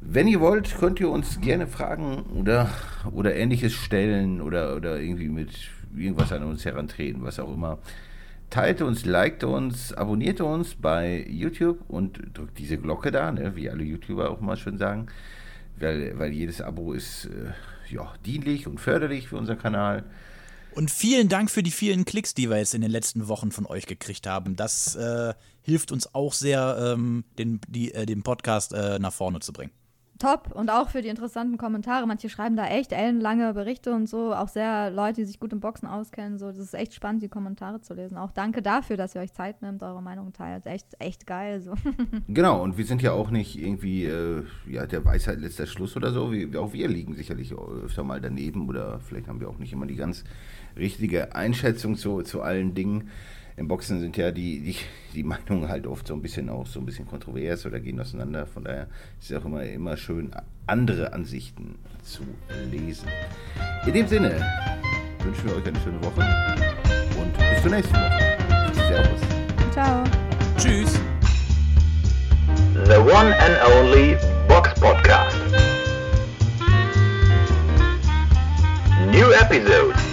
wenn ihr wollt, könnt ihr uns gerne Fragen oder, oder ähnliches stellen oder, oder irgendwie mit irgendwas an uns herantreten, was auch immer. Teilt uns, liked uns, abonniert uns bei YouTube und drückt diese Glocke da, ne, wie alle YouTuber auch mal schön sagen, weil, weil jedes Abo ist äh, ja, dienlich und förderlich für unseren Kanal. Und vielen Dank für die vielen Klicks, die wir jetzt in den letzten Wochen von euch gekriegt haben. Das äh, hilft uns auch sehr, ähm, den, die, äh, den Podcast äh, nach vorne zu bringen. Top und auch für die interessanten Kommentare. Manche schreiben da echt ellenlange Berichte und so. Auch sehr Leute, die sich gut im Boxen auskennen. So, das ist echt spannend, die Kommentare zu lesen. Auch danke dafür, dass ihr euch Zeit nehmt, eure Meinung teilt. Echt, echt geil. So. [LAUGHS] Genau, und wir sind ja auch nicht irgendwie, äh, ja, der Weisheit letzter Schluss oder so. Wir, auch wir liegen sicherlich öfter mal daneben oder vielleicht haben wir auch nicht immer die ganz richtige Einschätzung zu, zu allen Dingen. Im Boxen sind ja die, die, die Meinungen halt oft so ein bisschen auch so ein bisschen kontrovers oder gehen auseinander. Von daher ist es auch immer, immer schön, andere Ansichten zu lesen. In dem Sinne wünschen wir euch eine schöne Woche und bis zur nächsten Woche. Servus. Ciao. Tschüss. The one and only Box Podcast. New episodes